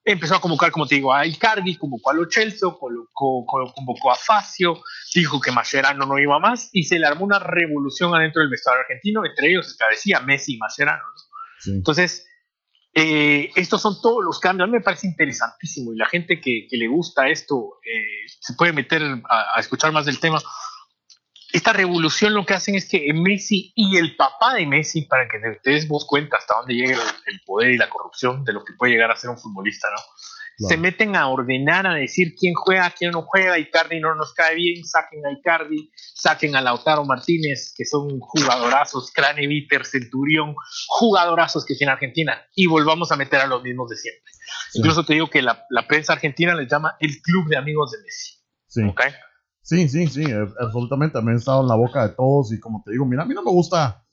empezó a convocar, como te digo, a Icardi, convocó a Lo Celso, colocó- co- convocó a Facio, dijo que Mascherano no iba más y se le armó una revolución adentro del vestuario argentino, entre ellos establecía Messi y Mascherano. ¿no? Sí. Entonces, eh, estos son todos los cambios. A mí me parece interesantísimo y la gente que, que le gusta esto eh, se puede meter a, a escuchar más del tema. Esta revolución lo que hacen es que Messi y el papá de Messi, para que te des vos cuenta hasta dónde llega el, el poder y la corrupción de lo que puede llegar a ser un futbolista, ¿no? Claro. Se meten a ordenar, a decir quién juega, quién no juega. Icardi no nos cae bien, saquen a Icardi, saquen a Lautaro Martínez, que son jugadorazos, Craneviter, Centurión, jugadorazos que tiene Argentina, y volvamos a meter a los mismos de siempre. Sí. Incluso te digo que la, la prensa argentina les llama el club de amigos de Messi. Sí. Sí, sí, sí, eh, absolutamente. También he estado en la boca de todos y como te digo, mira, a mí no me gusta,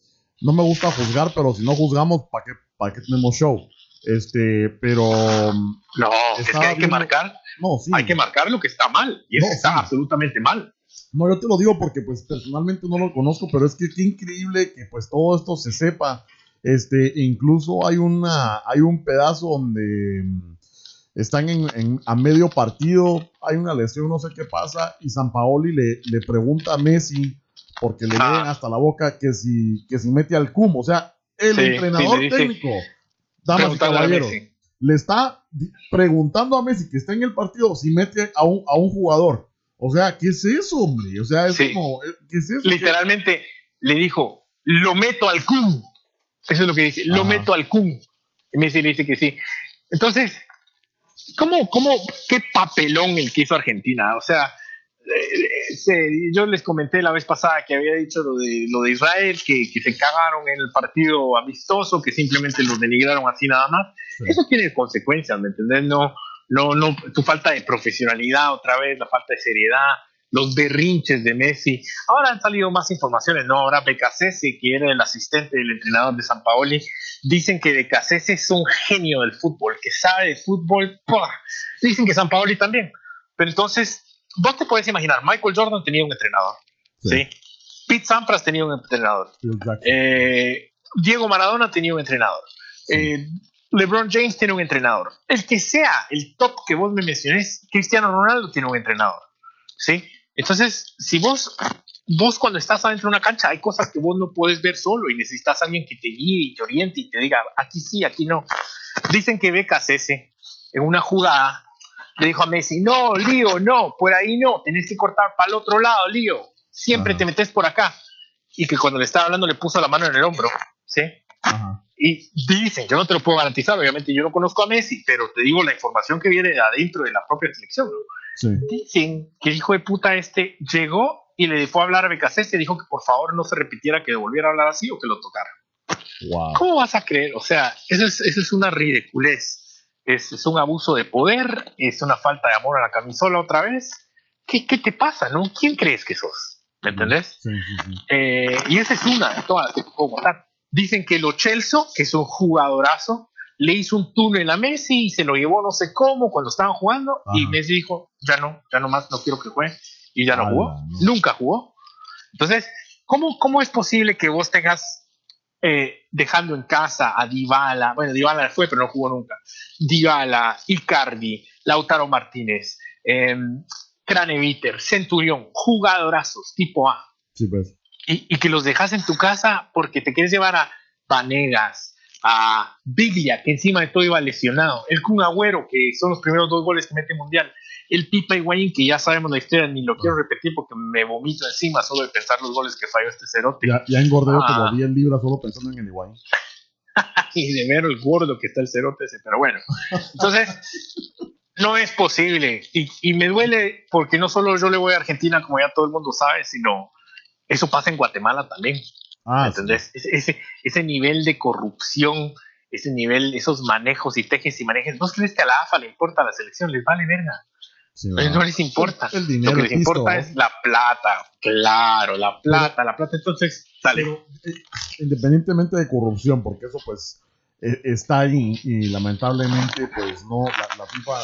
no me gusta juzgar, pero si no juzgamos, ¿para qué, para qué tenemos show? Este, pero mm, No, es que hay que marcar, no, sí. hay que marcar lo que está mal, y eso está sí. absolutamente mal. No, yo te lo digo porque pues personalmente no lo conozco, pero es que qué increíble que pues todo esto se sepa. Este, incluso hay una, hay un pedazo donde mm, están en, en- a medio partido, hay una lesión, no sé qué pasa, y San Paoli le, le pregunta a Messi, porque le Ah. leen hasta la boca, que si, que si mete al cum, o sea, el Sí, entrenador sí, técnico, damas y caballeros, le está preguntando a Messi que está en el partido si mete a un, a un jugador. O sea, ¿qué es eso, hombre? O sea, es Sí. como, eh, ¿qué es eso? Literalmente le dijo, lo meto al cum. Eso es lo que dice, lo meto al cum. Y Messi le dice que sí. Entonces, ¿cómo, cómo, qué papelón el que hizo Argentina? O sea, eh, se- yo les comenté la vez pasada que había dicho lo de, lo de Israel, que, que se cagaron en el partido amistoso, que simplemente los denigraron así nada más. Sí. Eso tiene consecuencias, ¿me entendés? No, no, no, tu falta de profesionalidad otra vez, la falta de seriedad, los berrinches de Messi. Ahora han salido más informaciones, ¿no? Ahora Becasese, que era el asistente del entrenador de San Paoli, dicen que Becasese es un genio del fútbol, que sabe de fútbol. ¡pua! Dicen que San Paoli también. Pero entonces, vos te puedes imaginar, Michael Jordan tenía un entrenador, Sí. ¿sí? Pete Sampras tenía un entrenador. Eh, Diego Maradona tenía un entrenador. Eh, LeBron James tiene un entrenador. El que sea el top que vos me mencionés, Cristiano Ronaldo tiene un entrenador. ¿Sí? Entonces, si vos, vos cuando estás adentro de una cancha, hay cosas que vos no puedes ver solo y necesitas a alguien que te guíe y te oriente y te diga, aquí sí, aquí no. Dicen que Becas ese, en una jugada, le dijo a Messi, no, Lío, no, por ahí no, tenés que cortar para el otro lado, Lío, siempre te metes por acá. Y que cuando le estaba hablando le puso la mano en el hombro, ¿sí? Y dicen, yo no te lo puedo garantizar, obviamente yo no conozco a Messi, pero te digo la información que viene de adentro de la propia selección. Dicen que el hijo de puta este llegó y le fue a hablar a Becasés y dijo que por favor no se repitiera que volviera a hablar así o que lo tocara. ¿Cómo vas a creer? O sea, eso es, eso es una ridiculez es, un abuso de poder, es una falta de amor a la camisola otra vez. ¿Qué, qué te pasa, no? ¿Quién crees que sos? ¿Me entendés? Eh, y esa es una de todas las que puedo contar. Dicen que lo Chelsea, que es un jugadorazo, le hizo un túnel a Messi y se lo llevó no sé cómo cuando estaban jugando y Messi dijo, ya no, ya no más, no quiero que juegue y ya no jugó, nunca jugó. Entonces, ¿cómo, ¿cómo es posible que vos tengas eh, dejando en casa a Dybala, bueno, Dybala fue, pero no jugó nunca, Dybala, Icardi, Lautaro Martínez, eh, Craneviter, Centurión, jugadorazos tipo A. Pues. y, que los dejas en tu casa porque te quieres llevar a Vanegas, a Biglia, que encima de todo iba lesionado, el Kun Agüero, que son los primeros dos goles que mete Mundial, el Pipa Higuaín, que ya sabemos la historia, ni lo quiero ah. repetir porque me vomito encima solo de pensar los goles que falló este cerote. Ya, ya engordé ah. como 10 libras solo pensando en el Higuaín. (laughs) y de ver el gordo que está el cerote ese, pero bueno. Entonces, no es posible. Y, y, me duele porque no solo yo le voy a Argentina, como ya todo el mundo sabe, sino eso pasa en Guatemala también. Ah, ¿Entendés? Ese, ese, nivel de corrupción, ese nivel, esos manejos y tejes y manejes. ¿Vos crees que a la AFA le importa la selección? Les vale verga no les importa. Lo que les importa es la plata. Claro, la plata, la plata. Entonces, sale. Eh, independientemente de corrupción, porque eso pues e, está ahí y lamentablemente pues no, la, FIFA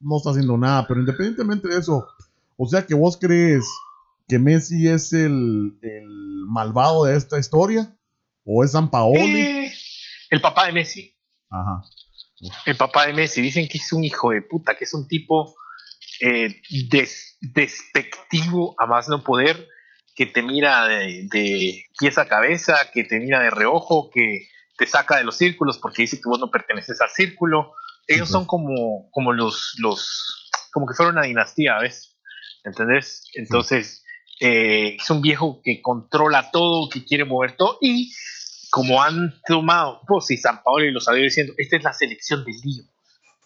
no está haciendo nada, pero independientemente de eso, o sea que vos crees que Messi es el, malvado de esta historia o es San Paoli? Eh, el papá de Messi. Ajá. El papá de Messi, dicen que es un hijo de puta, que es un tipo eh, despectivo a más no poder, que te mira de, de, pies a cabeza, que te mira de reojo, que te saca de los círculos porque dice que vos no perteneces al círculo. Ellos son como, como los, los, como que fueron una dinastía, ¿ves? ¿Entendés? Entonces, eh, es un viejo que controla todo, que quiere mover todo y como han tomado, pues si San Paolo y lo sabía diciendo, esta es la selección del lío.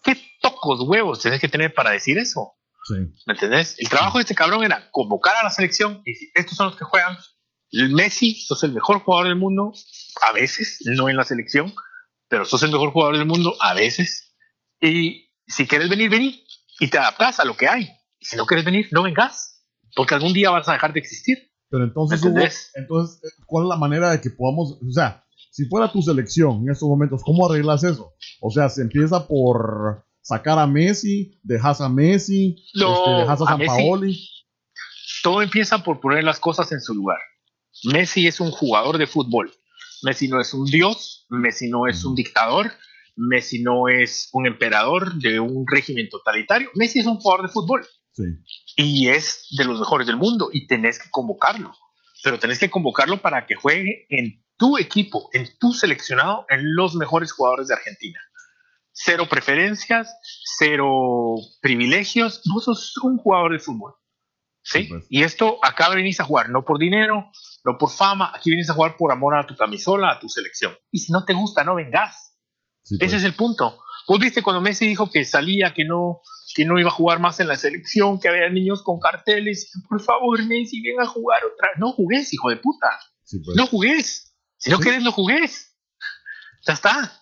¿Qué tocos huevos tenés que tener para decir eso? ¿Me entendés? El trabajo de este cabrón era convocar a la selección y decir, estos son los que juegan. Messi, sos el mejor jugador del mundo, a veces, no en la selección, pero sos el mejor jugador del mundo, a veces. Y si quieres venir, vení y te adaptas a lo que hay. Y si no quieres venir, no vengas, porque algún día vas a dejar de existir. Pero entonces, entonces, ¿cuál es la manera de que podamos, o sea, si fuera tu selección en estos momentos, ¿cómo arreglas eso? O sea, se empieza por sacar a Messi, dejas a Messi, este, dejas a, San Paoli. Todo empieza por poner las cosas en su lugar. Messi es un jugador de fútbol. Messi no es un dios, Messi no es un dictador, Messi no es un emperador de un régimen totalitario. Messi es un jugador de fútbol. Y es de los mejores del mundo y tenés que convocarlo. Pero tenés que convocarlo para que juegue en tu equipo, en tu seleccionado, en los mejores jugadores de Argentina cero preferencias, cero privilegios. Vos sos un jugador de fútbol. ¿sí? Pues. Y esto acá venís a jugar no por dinero, no por fama, aquí vienes a jugar por amor a tu camisola, a tu selección. Y si no te gusta, no vengas. Ese pues. es el punto. Vos viste cuando Messi dijo que salía, que no, que no iba a jugar más en la selección, que había niños con carteles. Por favor, Messi, ven a jugar otra vez. No jugués, hijo de puta. Pues. No jugués. Si no querés, no jugués. Ya está.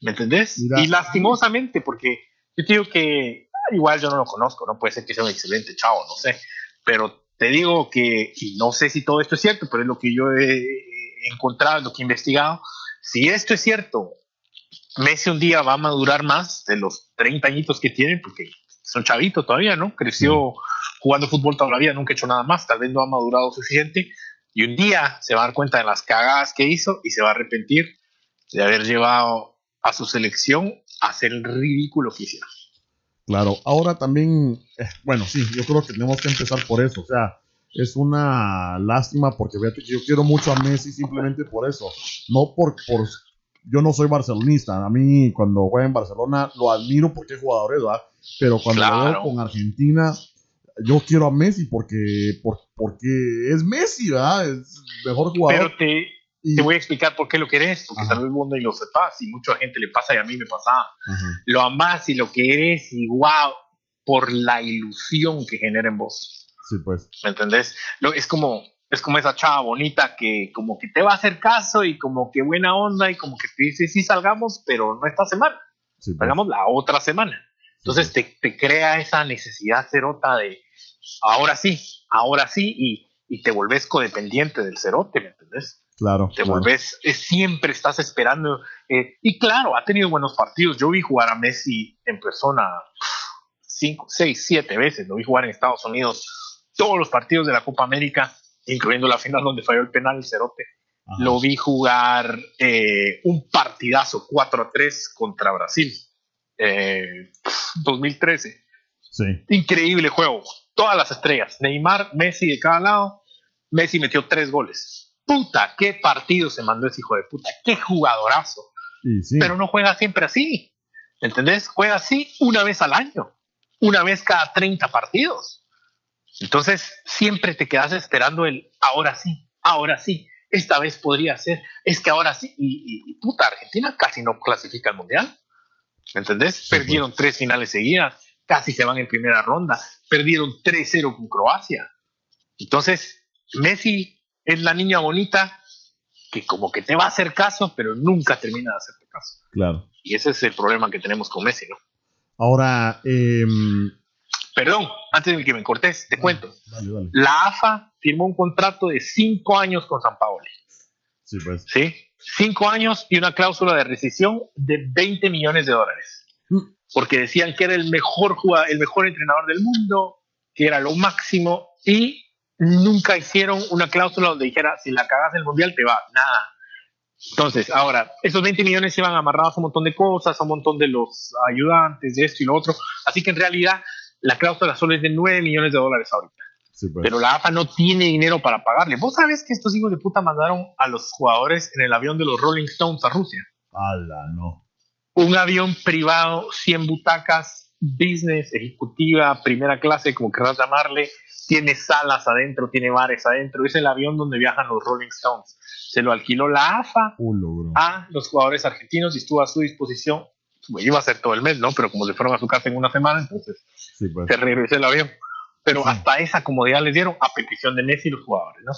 ¿Me entendés? y lastimosamente, porque yo te digo que ah, igual yo no lo conozco, no puede ser que sea un excelente chavo, no sé, pero te digo que, y no sé si todo esto es cierto, pero es lo que yo he encontrado, lo que he investigado, si esto es cierto, Messi un día va a madurar más de los 30 añitos que tiene, porque son chavito todavía, ¿no? Creció jugando fútbol toda la vida, nunca ha hecho nada más, tal vez no ha madurado suficiente, Y un día se va a dar cuenta de las cagadas que hizo y se va a arrepentir de haber llevado a su selección a hacer el ridículo que hicieron. Claro, ahora también, eh, bueno, sí, yo creo que tenemos que empezar por eso. O sea, es una lástima porque fíjate que yo quiero mucho a Messi simplemente por eso. No por, por yo no soy barcelonista. A mí cuando juega en Barcelona lo admiro porque es jugador, ¿verdad? Pero cuando Claro. con Argentina, yo quiero a Messi porque, por- porque es Messi, ¿verdad? Es el mejor jugador. Pero te, te voy a explicar por qué lo querés, porque Ajá. tal vez vos no lo sepas y mucha gente le pasa y a mí me pasaba. Ajá, Lo amás y lo querés y wow, por la ilusión que genera en vos. sí, pues. ¿Me entendés? Lo, es como es como esa chava bonita que como que te va a hacer caso y como que buena onda y como que te dice sí salgamos, pero no esta semana, Sí, pues. salgamos la otra semana. Entonces te, te crea esa necesidad cerota de ahora sí, ahora sí y, y te volvés codependiente del cerote, ¿me entendés? Claro. te claro. volvés, eh, siempre estás esperando. eh, y claro, ha tenido buenos partidos. Yo vi jugar a Messi en persona cinco, seis, siete veces. Lo vi jugar en Estados Unidos todos los partidos de la Copa América, incluyendo la final donde falló el penal el Cerote. Ajá. Lo vi jugar eh, un partidazo 4 a 3 contra Brasil. eh, 2013 Sí, increíble juego. Todas las estrellas. Neymar, Messi de cada lado. Messi metió tres goles. Puta, qué partido se mandó ese hijo de puta. Qué jugadorazo. sí. Pero no juega siempre así. ¿Entendés? Juega así una vez al año. Una vez cada 30 partidos. Entonces, siempre te quedas esperando el ahora sí, ahora sí. Esta vez podría ser. Es que ahora sí. Y, y- y puta, Argentina casi no clasifica al mundial. ¿Entendés? pues. Perdieron tres finales seguidas. Casi se van en primera ronda. Perdieron 3-0 con Croacia. Entonces, Messi es la niña bonita que como que te va a hacer caso, pero nunca termina de hacerte caso. Claro. Y ese es el problema que tenemos con Messi, ¿no? Ahora, em, Perdón, antes de que me cortes, te cuento. dale, dale. La AFA firmó un contrato de cinco años con San Paoli, Sí, pues. ¿sí? Cinco años y una cláusula de rescisión de 20 millones de dólares. Mm. Porque decían que era el mejor jugador, el mejor entrenador del mundo, que era lo máximo y nunca hicieron una cláusula donde dijera si la cagas en el mundial te va, nada. Entonces, ahora, esos 20 millones se van amarrados a un montón de cosas, a un montón de los ayudantes, de esto y lo otro. Así que en realidad la cláusula solo es de 9 millones de dólares ahorita. Sí, pues. Pero la AFA no tiene dinero para pagarle. ¿Vos sabés que estos hijos de puta mandaron a los jugadores en el avión de los Rolling Stones a Rusia? Ala, no. Un avión privado, 100 butacas, business, ejecutiva, primera clase, como querrás llamarle. Tiene salas adentro, tiene bares adentro. Es el avión donde viajan los Rolling Stones. Se lo alquiló la AFA Culo, bro. a los jugadores argentinos y estuvo a su disposición. Iba a ser todo el mes, ¿no? Pero como se fueron a su casa en una semana, entonces Sí, pues. se regresó el avión. Pero Sí. hasta esa comodidad les dieron a petición de Messi y los jugadores, ¿no?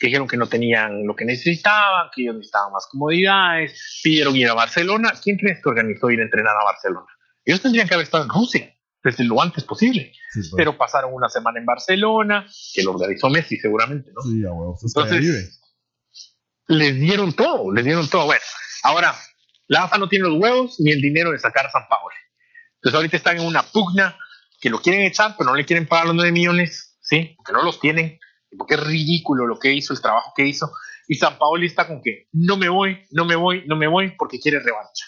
Que dijeron que no tenían lo que necesitaban, que ellos necesitaban más comodidades, pidieron ir a Barcelona. ¿Quién crees que organizó ir a entrenar a Barcelona? Ellos tendrían que haber estado en Rusia desde lo antes posible, Sí, pues. pero pasaron una semana en Barcelona, que lo organizó Messi seguramente, ¿no? Sí, a huevos. Es que ahí vive. Entonces, les dieron todo, les dieron todo. Bueno, ahora, la AFA no tiene los huevos ni el dinero de sacar a San Paolo. Entonces ahorita están en una pugna que lo quieren echar, pero no le quieren pagar los 9 millones, ¿sí? Porque no los tienen, porque es ridículo lo que hizo, el trabajo que hizo. Y San Paolo está con que no me voy, no me voy, no me voy, porque quiere revancha.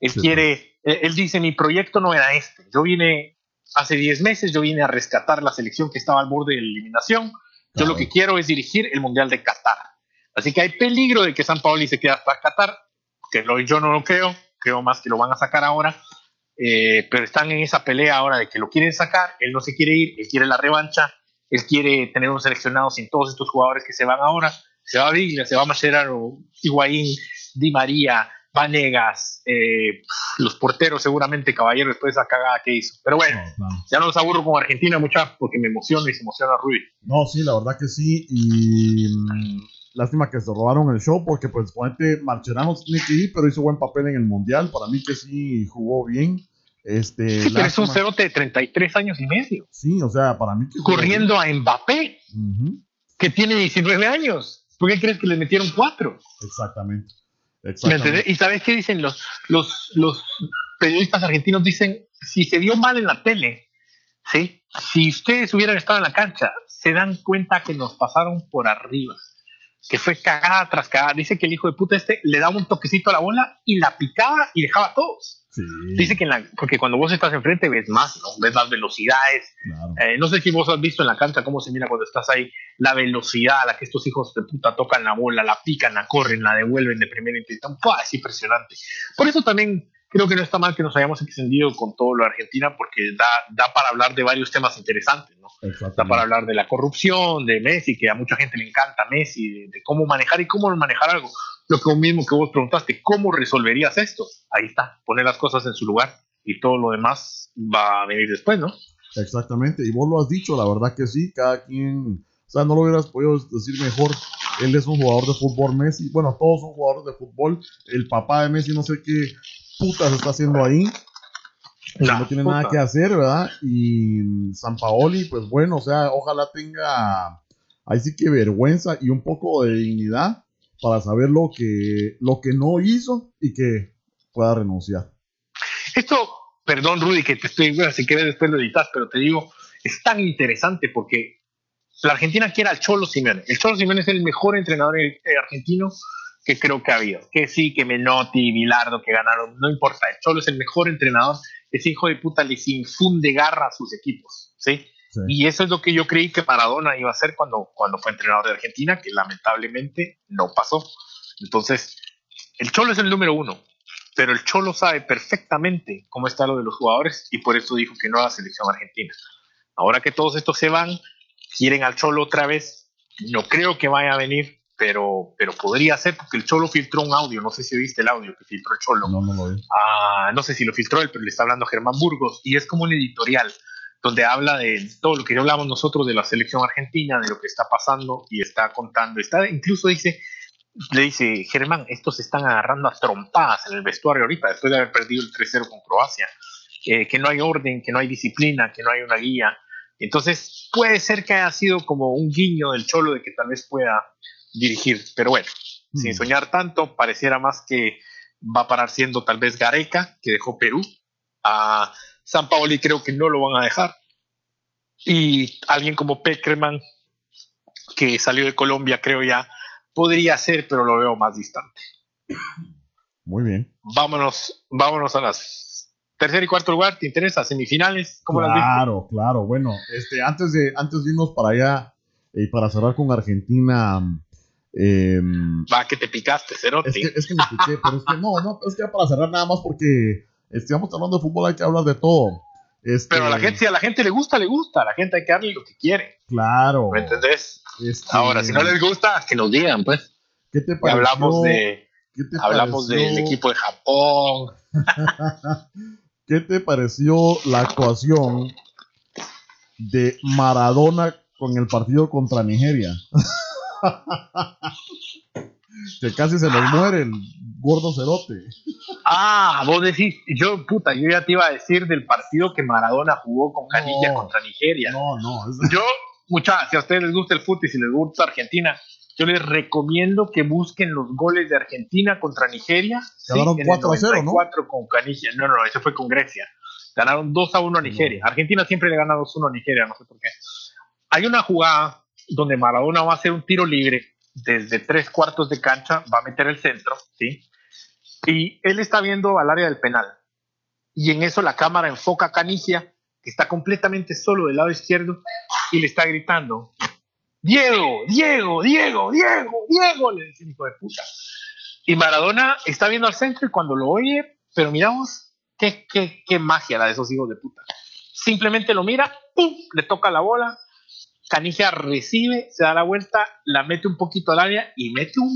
Él Sí. quiere, eh, él dice, mi proyecto no era este. Yo vine hace 10 meses, yo vine a rescatar la selección que estaba al borde de la eliminación. Yo lo que quiero es dirigir el Mundial de Qatar. Así que hay peligro de que San Paoli se quede hasta Qatar, que lo- yo no lo creo, creo más que lo van a sacar ahora, eh, pero están en esa pelea ahora de que lo quieren sacar, él no se quiere ir, él quiere la revancha, él quiere tener un seleccionado sin todos estos jugadores que se van ahora, se va a Viglia, se va a Mascherano, Higuaín, Di María, Vanegas, eh, los porteros seguramente, Caballero, después de esa cagada que hizo. Pero bueno, No, ya no los aburro con Argentina, muchachos, porque me emociona y se emociona Rudy. No, sí, la verdad que sí. Y mm, lástima que se robaron el show porque, pues, ponete, Marcherano tiene que ir, pero hizo buen papel en el Mundial. Para mí que sí jugó bien. Este, Sí, pero es un cerote de 33 años y medio, Sí, o sea, para mí que corriendo a Mbappé, que tiene 19 años. ¿Por qué crees que le metieron cuatro? Exactamente. ¿Me Exactamente. ¿Y sabes qué dicen los, los, los periodistas argentinos? Dicen, si se dio mal en la tele, ¿sí? si ustedes hubieran estado en la cancha, se dan cuenta que nos pasaron por arriba. que fue cagada tras cagada. Dice que el hijo de puta este le daba un toquecito a la bola y la picaba y dejaba a todos. Sí. Dice que en la, porque cuando vos estás enfrente ves más, ¿no? ves las velocidades. Claro. Eh, no sé si vos has visto en la cancha cómo se mira cuando estás ahí, la velocidad a la que estos hijos de puta tocan la bola, la pican, la corren, la devuelven de primera intención. ¡Pua! Es impresionante. Por eso también creo que no está mal que nos hayamos extendido con todo lo de Argentina, porque da, da para hablar de varios temas interesantes, ¿no? Da para hablar de la corrupción, de Messi, que a mucha gente le encanta Messi, de, de cómo manejar y cómo manejar algo. Lo que mismo que vos preguntaste, ¿cómo resolverías esto? Ahí está, poner las cosas en su lugar y todo lo demás va a venir después, ¿no? Exactamente, y vos lo has dicho, la verdad que sí, cada quien, o sea, no lo hubieras podido decir mejor, él es un jugador de fútbol, Messi, bueno, todos son jugadores de fútbol, el papá de Messi no sé qué putas está haciendo ahí, no tiene nada que hacer, ¿verdad? Y mm, San Paoli, pues bueno, o sea, ojalá tenga ahí sí que vergüenza y un poco de dignidad para saber lo que, lo que no hizo y que pueda renunciar. Esto, perdón Rudy, que te estoy, bueno, si quieres después lo editas, pero te digo, es tan interesante porque la Argentina quiere al Cholo Simeone. El Cholo Simeone es el mejor entrenador eh, argentino que creo que ha habido. Que sí, que Menotti, Bilardo, que ganaron, no importa. El Cholo es el mejor entrenador. Ese hijo de puta les infunde garra a sus equipos, ¿sí? Sí. Y eso es lo que yo creí que Maradona iba a hacer cuando, cuando fue entrenador de Argentina, que lamentablemente no pasó. Entonces, el Cholo es el número uno, pero el Cholo sabe perfectamente cómo está lo de los jugadores y por eso dijo que no a la selección argentina. Ahora que todos estos se van, quieren al Cholo otra vez. No creo que vaya a venir, pero, pero podría ser porque el Cholo filtró un audio. No sé si viste el audio que filtró el Cholo. No, no lo vi. Ah, no sé si lo filtró él, pero le está hablando a Germán Burgos y es como un editorial donde habla de todo lo que ya hablamos nosotros de la selección argentina, de lo que está pasando y está contando. Está, incluso dice, le dice, Germán, estos se están agarrando a trompadas en el vestuario ahorita, después de haber perdido el 3-0 con Croacia, eh, que no hay orden, que no hay disciplina, que no hay una guía. Entonces, puede ser que haya sido como un guiño del Cholo de que tal vez pueda dirigir, pero bueno, sin Mm. soñar tanto, pareciera más que va a parar siendo tal vez Gareca, que dejó Perú. A San Paoli creo que no lo van a dejar. Y alguien como Peckerman, que salió de Colombia, creo ya, podría ser, pero lo veo más distante. Muy bien. Vámonos, vámonos a las tercer y cuarto lugar, ¿te interesa? Semifinales, ¿cómo las viste? Claro, claro. Bueno, este, antes de, antes de irnos para allá y para cerrar con Argentina, em, Va, que te picaste, Cerote. es, que, es que me piqué, pero es que no, no, es que para cerrar nada más porque estamos hablando de fútbol, hay que hablar de todo. Este, Pero a la gente, si a la gente le gusta, le gusta. A la gente hay que darle lo que quiere. Claro. ¿Me entendés? este, Ahora, si no les gusta, que nos digan, pues. ¿qué te pareció? hablamos de, ¿qué te hablamos pareció- del equipo de Japón. (laughs) ¿Qué te pareció la actuación de Maradona con el partido contra Nigeria? (laughs) que casi se nos muere el gordo cerote. Ah, vos decís, yo, puta, yo ya te iba a decir del partido que Maradona jugó con Canilla No. contra Nigeria. No, no. es- Yo, muchachos, si a ustedes les gusta el fútbol y si les gusta Argentina, yo les recomiendo que busquen los goles de Argentina contra Nigeria. En el 4 a 0, ¿no? 94 con Canilla. No, no, eso fue con Grecia. Ganaron 2 a 1 a Nigeria. Argentina siempre le gana 2 a 1 a Nigeria, no sé por qué. Hay una jugada donde Maradona va a hacer un tiro libre desde tres cuartos de cancha, va a meter el centro, ¿sí? Y él está viendo al área del penal. Y en eso la cámara enfoca a Canigia, que está completamente solo del lado izquierdo, y le está gritando: Diego, Diego, Diego, Diego, Diego, le dice hijo de puta. Y Maradona está viendo al centro y cuando lo oye, pero miramos, qué, qué, qué magia la de esos hijos de puta. Simplemente lo mira, ¡pum! le toca la bola, Canigia recibe, se da la vuelta, la mete un poquito al área y mete un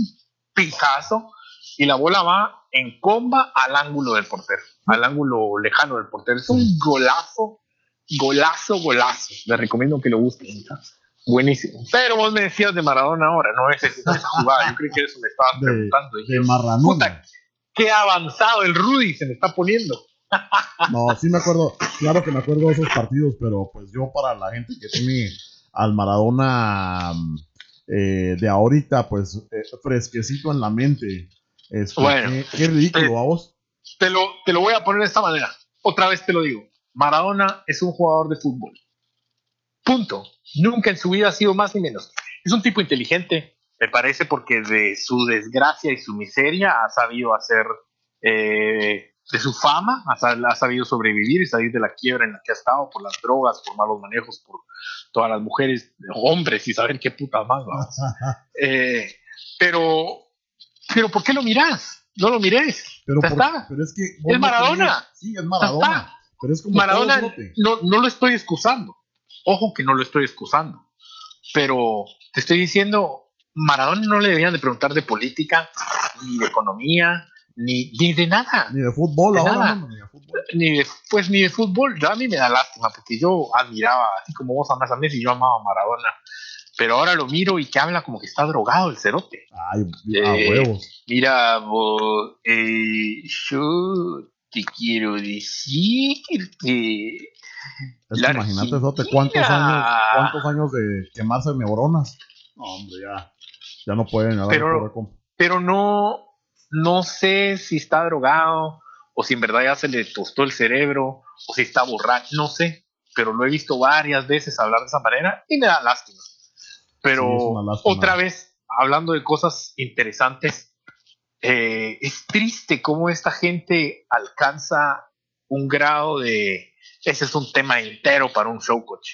pijazo y la bola va en comba al ángulo del portero, al ángulo lejano del portero. Es un golazo, golazo, golazo. Les recomiendo que lo busquen. Buenísimo. Pero vos me decías de Maradona ahora, no ese, esa jugada. Yo creo que eso me estabas (laughs) De, preguntando. Dije, de Marranón. puta, qué avanzado el Rudy se me está poniendo. (laughs) No, sí me acuerdo, claro que me acuerdo de esos partidos, pero pues yo para la gente que tiene al Maradona eh, de ahorita, pues eh, fresquecito en la mente. Este, Bueno. qué, qué ridículo, Eh, vamos. Te lo, te lo voy a poner de esta manera. Otra vez te lo digo. Maradona es un jugador de fútbol. Punto. Nunca en su vida ha sido más ni menos. Es un tipo inteligente, Me parece porque de su desgracia y su miseria ha sabido hacer, eh, de su fama, ha, sabido sobrevivir y salir de la quiebra en la que ha estado por las drogas, por malos manejos, por todas las mujeres, hombres y saber qué puta más. (laughs) eh, pero, pero ¿por qué lo miras? No lo mires. Pero, está. pero es que. Es Maradona. sí, es Maradona. Pero es como Maradona no, no lo estoy excusando. Ojo que no lo estoy excusando. Pero te estoy diciendo, Maradona no le debían de preguntar de política, ni de economía, ni, ni de nada. Ni de fútbol, ahora ni de fútbol. Ni de, pues ni de fútbol. Yo a mí me da lástima, porque yo admiraba, así como vos amas a Messi, yo amaba a Maradona. Pero ahora lo miro y que habla como que está drogado el cerote. Ay, a eh, huevos. Mira, eh, yo te quiero decir que es que imagínate, ¿cuántos años, ¿cuántos años de quemarse neuronas? No, hombre, ya, ya no pueden. Pero, pero no, no sé si está drogado o si en verdad ya se le tostó el cerebro o si está borracho, no sé. Pero lo he visto varias veces hablar de esa manera y me da lástima. Pero otra vez, hablando de cosas interesantes, eh, es triste cómo esta gente alcanza un grado de... Ese es un tema entero para un show coach.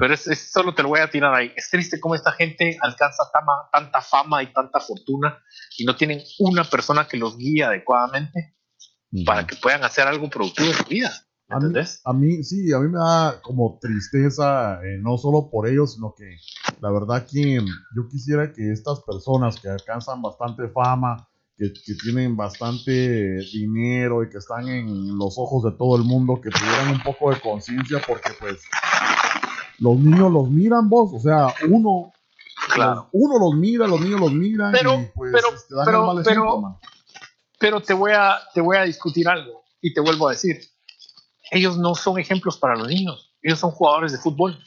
Pero es, solo te lo voy a tirar ahí. Es triste cómo esta gente alcanza tanta fama y tanta fortuna y no tienen una persona que los guíe adecuadamente para que puedan hacer algo productivo en su vida. ¿Entendés? A mí, sí, a mí me da como tristeza, eh, no solo por ellos, sino que la verdad que yo quisiera que estas personas que alcanzan bastante fama, que, tienen bastante dinero y que están en los ojos de todo el mundo, que tuvieran un poco de conciencia porque pues los niños los miran vos, o sea, uno, claro. uno los mira, los niños los miran pero, y pues pero, te dan pero, el pero, pero te voy a te voy a discutir algo y te vuelvo a decir, ellos no son ejemplos para los niños, ellos son jugadores de fútbol.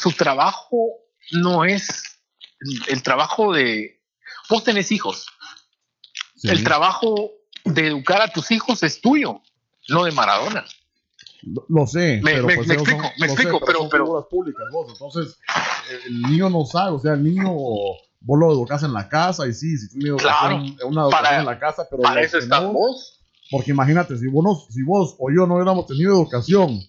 Su trabajo no es el trabajo de vos tenés hijos, el trabajo de educar a tus hijos es tuyo, no de Maradona. Lo, sé, me, pero pues explico, me explico, pero, pero, públicas, vos. Entonces, el niño no sabe, o sea, el niño vos lo educas en la casa y sí, si tiene claro, una educación en la casa, pero para eso estás vos. Porque imagínate, si vos, si vos o yo no hubiéramos tenido educación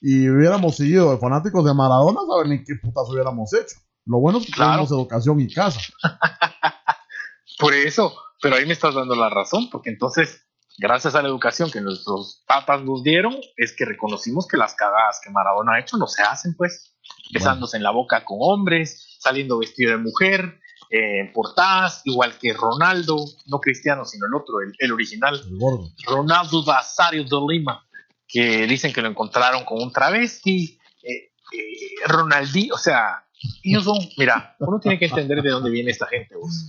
y hubiéramos seguido de fanáticos de Maradona, saben ni qué putas hubiéramos hecho. Lo bueno es que tenemos educación y casa. (laughs) Por eso, pero ahí me estás dando la razón, porque entonces, gracias a la educación que nuestros papas nos dieron, es que reconocimos que las cagadas que Maradona ha hecho no se hacen, pues, besándose en la boca con hombres, saliendo vestido de mujer, eh, en portadas, igual que Ronaldo, no cristiano, sino el otro, el, original, Ronaldo Basario de Lima, que dicen que lo encontraron con un travesti, eh, eh, Ronaldi, o sea, ellos son, mira, uno tiene que entender de dónde viene esta gente, vos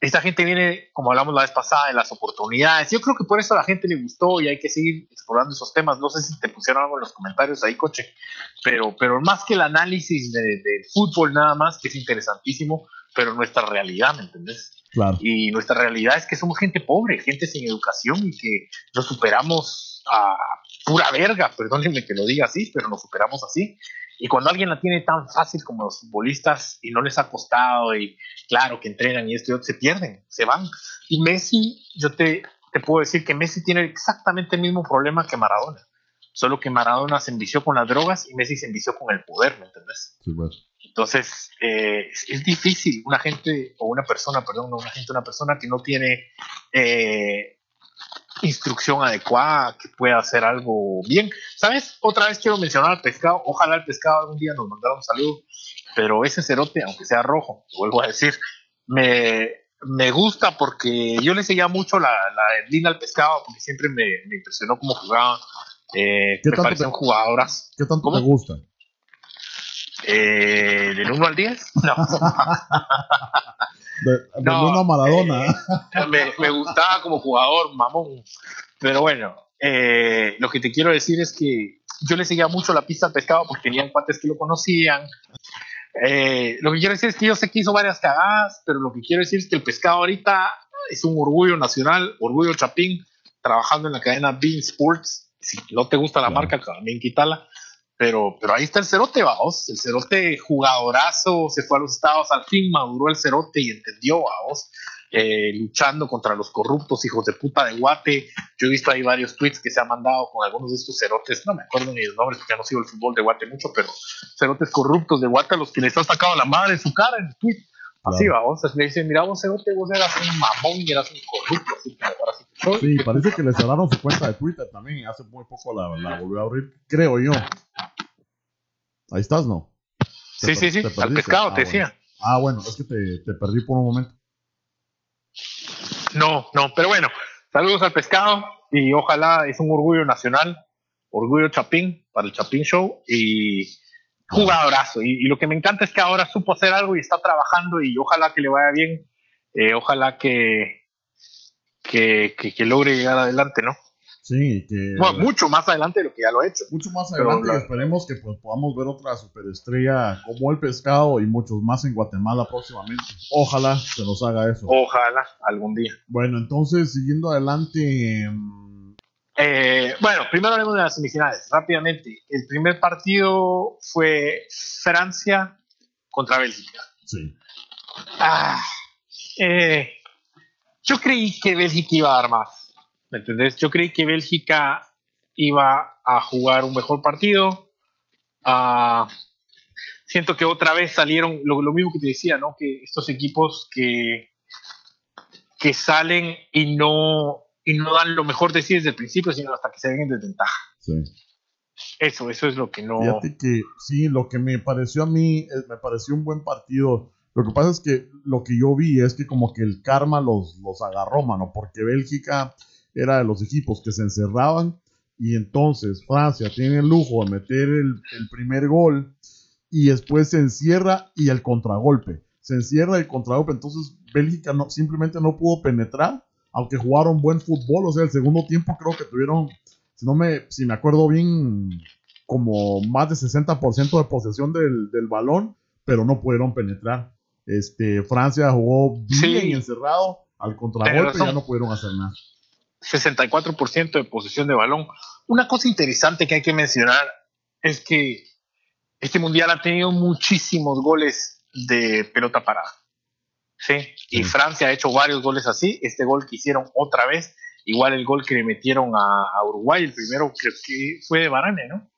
esta gente viene, como hablamos la vez pasada, de las oportunidades. Yo creo que por eso a la gente le gustó y hay que seguir explorando esos temas. No sé si te pusieron algo en los comentarios ahí, coche, pero, pero más que el análisis del de fútbol nada más, que es interesantísimo, pero nuestra realidad, ¿me entendés? Claro. Y nuestra realidad es que somos gente pobre, gente sin educación y que nos superamos a pura verga, perdónenme que lo diga así, pero nos superamos así. Y cuando alguien la tiene tan fácil como los futbolistas y no les ha costado y claro que entrenan y esto y otro, se pierden, se van. Y Messi, yo te, te puedo decir que Messi tiene exactamente el mismo problema que Maradona. Solo que Maradona se envició con las drogas y Messi se envició con el poder, ¿me entendés? Sí, pues. Entonces, eh, es, difícil una gente, o una persona, perdón, una gente, una persona que no tiene eh, instrucción adecuada, que pueda hacer algo bien. ¿Sabes? Otra vez quiero mencionar al pescado. Ojalá el pescado algún día nos mandara un saludo. Pero ese cerote, aunque sea rojo, vuelvo a decir, me, me gusta porque yo le seguía mucho la, la línea al pescado porque siempre me, me impresionó cómo jugaba. Eh, me parecían jugadoras. ¿Qué tanto te gusta? Eh, ¿Del 1 al 10? (laughs) No. De, no, Maradona. Eh, me, gustaba como jugador, mamón. Pero bueno, eh, lo que te quiero decir es que yo le seguía mucho la pista al pescado porque tenían cuates que lo conocían. Eh, lo que quiero decir es que yo sé que hizo varias cagadas, pero lo que quiero decir es que el pescado ahorita es un orgullo nacional, orgullo chapín, trabajando en la cadena Bean Sports. Si no te gusta la marca, también quítala. Pero, pero ahí está el Cerote, vamos. El Cerote jugadorazo, se fue a los Estados al fin, maduró el Cerote y entendió, vamos. Eh, luchando contra los corruptos hijos de puta de Guate. Yo he visto ahí varios tweets que se han mandado con algunos de estos cerotes, no me acuerdo ni los nombres porque no sigo el fútbol de Guate mucho, pero cerotes corruptos de Guate a los que les ha sacado la madre de su cara en el tweet. Así va, vos le dicen, mira vos cerote, vos eras un mamón y eras un corrupto, así que ahora sí que soy. Sí, parece que le cerraron su cuenta de Twitter también y hace muy poco la, la volvió a abrir, creo yo. Ahí estás, ¿no? Sí, sí, sí, al pescado Ah, te bueno. decía. Ah, bueno, es que te, te perdí por un momento. No, no, pero bueno, saludos al pescado y ojalá es un orgullo nacional, orgullo Chapín para el Chapín Show y jugadorazo. Y, y lo que me encanta es que ahora supo hacer algo y está trabajando y ojalá que le vaya bien, eh, ojalá que, que, que, que logre llegar adelante, ¿no? Sí, que Bueno, mucho más adelante de lo que ya lo he hecho. mucho más pero adelante y esperemos que pues, podamos ver otra superestrella como el pescado y muchos más en Guatemala próximamente. Ojalá se nos haga eso. Ojalá algún día. Bueno, entonces, siguiendo adelante, mm, Eh, bueno, primero hablemos de las semifinales, rápidamente. El primer partido fue Francia contra Bélgica. sí, Ah, eh, yo creí que Bélgica iba a dar más, ¿me entendés? Yo creí que Bélgica iba a jugar un mejor partido. Ah, siento que otra vez salieron, lo, lo mismo que te decía, ¿no? Que estos equipos que, que salen y no, y no dan lo mejor de sí desde el principio, sino hasta que se ven en desventaja. sí. Eso, eso es lo que no... Fíjate que sí, lo que me pareció a mí, eh, me pareció un buen partido. Lo que pasa es que lo que yo vi es que como que el karma los, los agarró, mano, porque Bélgica era de los equipos que se encerraban y entonces Francia tiene el lujo de meter el, el primer gol y después se encierra y el contragolpe. Se encierra el contragolpe, entonces Bélgica no, simplemente no pudo penetrar, aunque jugaron buen fútbol, o sea, el segundo tiempo creo que tuvieron, si no me, si me acuerdo bien, como más de 60% de posesión del, del balón, pero no pudieron penetrar. Este, Francia jugó bien Sí. encerrado al contragolpe ya no pudieron hacer nada. 64% de posesión de balón. Una cosa interesante que hay que mencionar es que este mundial ha tenido muchísimos goles de pelota parada. ¿Sí? Y Sí. Francia ha hecho varios goles así. Este gol que hicieron otra vez, igual el gol que le metieron a, a Uruguay, el primero creo que fue de Varane, ¿no?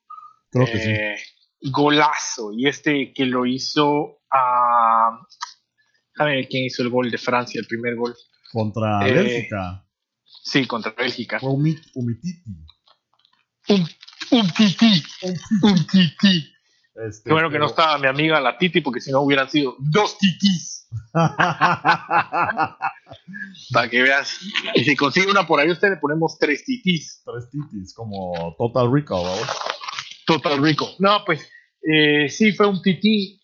Creo que sí. Eh, Golazo. Y este que lo hizo a. Déjame ver quién hizo el gol de Francia, el primer gol. Contra eh, Bélgica. Sí, contra Bélgica. Fue Umi- Umititi. Un, un tití, un tití. Este, bueno que no estaba mi amiga la Titi, porque si no hubieran sido dos titís. (laughs) Para que veas. Y si consigue una por ahí, usted le ponemos tres titís. Tres titis, como Total Recall, ¿verdad? Total rico. No, pues eh, sí, fue un tití.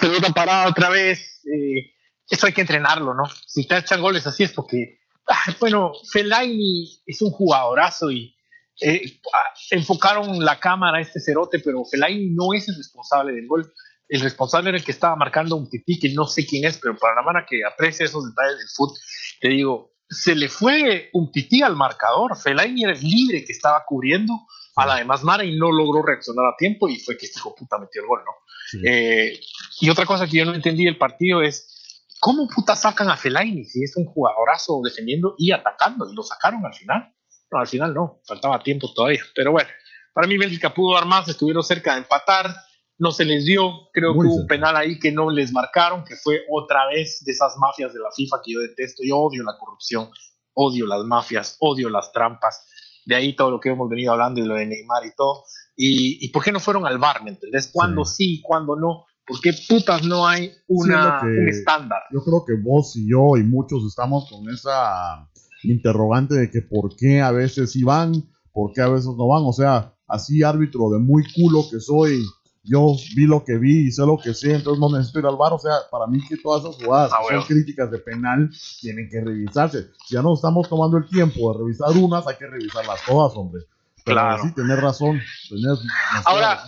Pelota parada otra vez. eh, eso hay que entrenarlo, ¿no? Si te echan goles así es porque. ah, bueno, Fellaini es un jugadorazo y eh, ah, enfocaron la cámara a este cerote, pero Fellaini no es el responsable del gol. El responsable era el que estaba marcando un tití, que no sé quién es, pero para la mano que aprecia esos detalles del fútbol, te digo, se le fue un tití al marcador. Fellaini era el libre que estaba cubriendo a la demás Mara y no logró reaccionar a tiempo y fue que este hijo puta metió el gol, ¿no? Sí. Eh, y otra cosa que yo no entendí del partido es cómo puta sacan a Fellaini si es un jugadorazo defendiendo y atacando y lo sacaron al final. No, al final no, faltaba tiempo todavía. Pero bueno, para mí Bélgica pudo dar más, estuvieron cerca de empatar, no se les dio, creo Muy que hubo un penal ahí que no les marcaron, que fue otra vez de esas mafias de la FIFA que yo detesto, yo odio la corrupción, odio las mafias, odio las trampas, de ahí todo lo que hemos venido hablando y lo de Neymar y todo. ¿Y, y por qué no fueron al bar? ¿Me entendés? ¿Cuándo sí, cuándo no? ¿Por qué putas no hay una, es lo que- un estándar? Yo creo que vos y yo y muchos estamos con esa interrogante de que por qué a veces sí van, por qué a veces no van. O sea, así árbitro de muy culo que soy, yo vi lo que vi y sé lo que sé, entonces no necesito ir al bar. O sea, para mí que todas esas jugadas Ah, bueno. son críticas de penal tienen que revisarse. Si ya no estamos tomando el tiempo de revisar unas, hay que revisarlas todas, hombre. Pero Claro. sí, tenés razón. Tenés Ahora.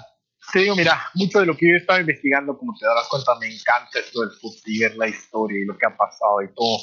Te digo, mira, mucho de lo que yo estaba investigando, como te darás cuenta, me encanta esto del fútbol y ver la historia y lo que ha pasado y todo.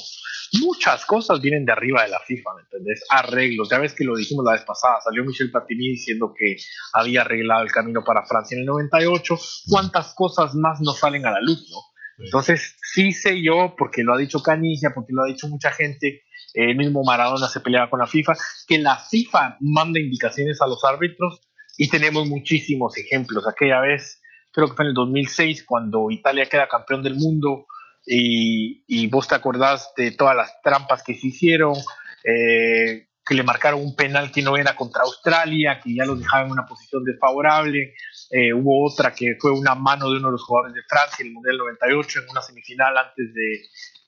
Muchas cosas vienen de arriba de la FIFA, ¿me entendés? Arreglos. Ya ves que lo dijimos la vez pasada. Salió Michel Platini diciendo que había arreglado el camino para Francia en el 98. ¿Cuántas cosas más no salen a la luz, no? Entonces, sí sé yo, porque lo ha dicho Canigia, porque lo ha dicho mucha gente, el mismo Maradona se peleaba con la FIFA, que la FIFA manda indicaciones a los árbitros y tenemos muchísimos ejemplos. Aquella vez, creo que fue en el 2006, cuando Italia queda campeón del mundo y, vos te acordás de todas las trampas que se hicieron, eh, que le marcaron un penal que no era contra Australia, que ya los dejaba en una posición desfavorable. Eh, hubo otra que fue una mano de uno de los jugadores de Francia en el Mundial 98 en una semifinal antes de,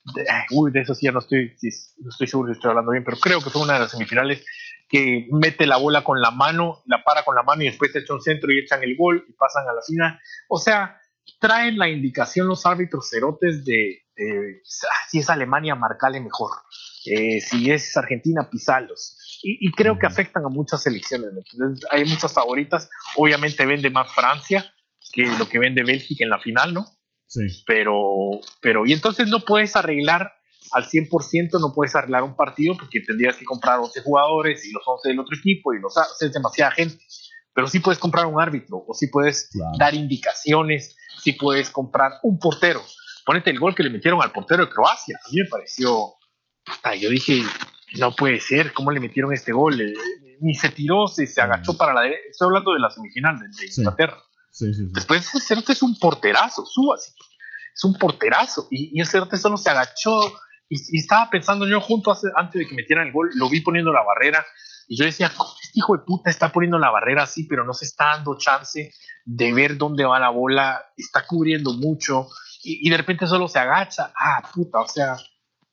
de uy, de eso sí ya no estoy, no estoy seguro si estoy hablando bien, pero creo que fue una de las semifinales que mete la bola con la mano, la para con la mano y después echa un centro y echan el gol y pasan a la final. O sea, traen la indicación los árbitros cerotes de, si es Alemania, marcale mejor. Eh, si es Argentina, pisalos. Y, y, creo que afectan a muchas selecciones. Entonces, hay muchas favoritas. Obviamente vende más Francia que lo que vende Bélgica en la final, ¿no? Sí. Pero, pero, y entonces no puedes arreglar al 100% no puedes arreglar un partido porque tendrías que comprar 11 jugadores y los 11 del otro equipo y los o sea, es demasiada gente. Pero sí puedes comprar un árbitro o sí puedes Claro. dar indicaciones, sí puedes comprar un portero. Ponete el gol que le metieron al portero de Croacia. A mí me pareció. yo dije, no puede ser, ¿cómo le metieron este gol? Eh, Ni se tiró, se, se agachó para la derecha. Estoy hablando de la semifinal de. Inglaterra. Sí, sí, sí. Después ese Cerote es un porterazo, súbase. Es un porterazo. Y, y el Cerote solo se agachó. Y, y estaba pensando yo junto hace- antes de que metieran el gol, lo vi poniendo la barrera. Y yo decía, ¿cómo este hijo de puta está poniendo la barrera así, pero no se está dando chance de ver dónde va la bola? Está cubriendo mucho. Y, y de repente solo se agacha. Ah, puta, o sea,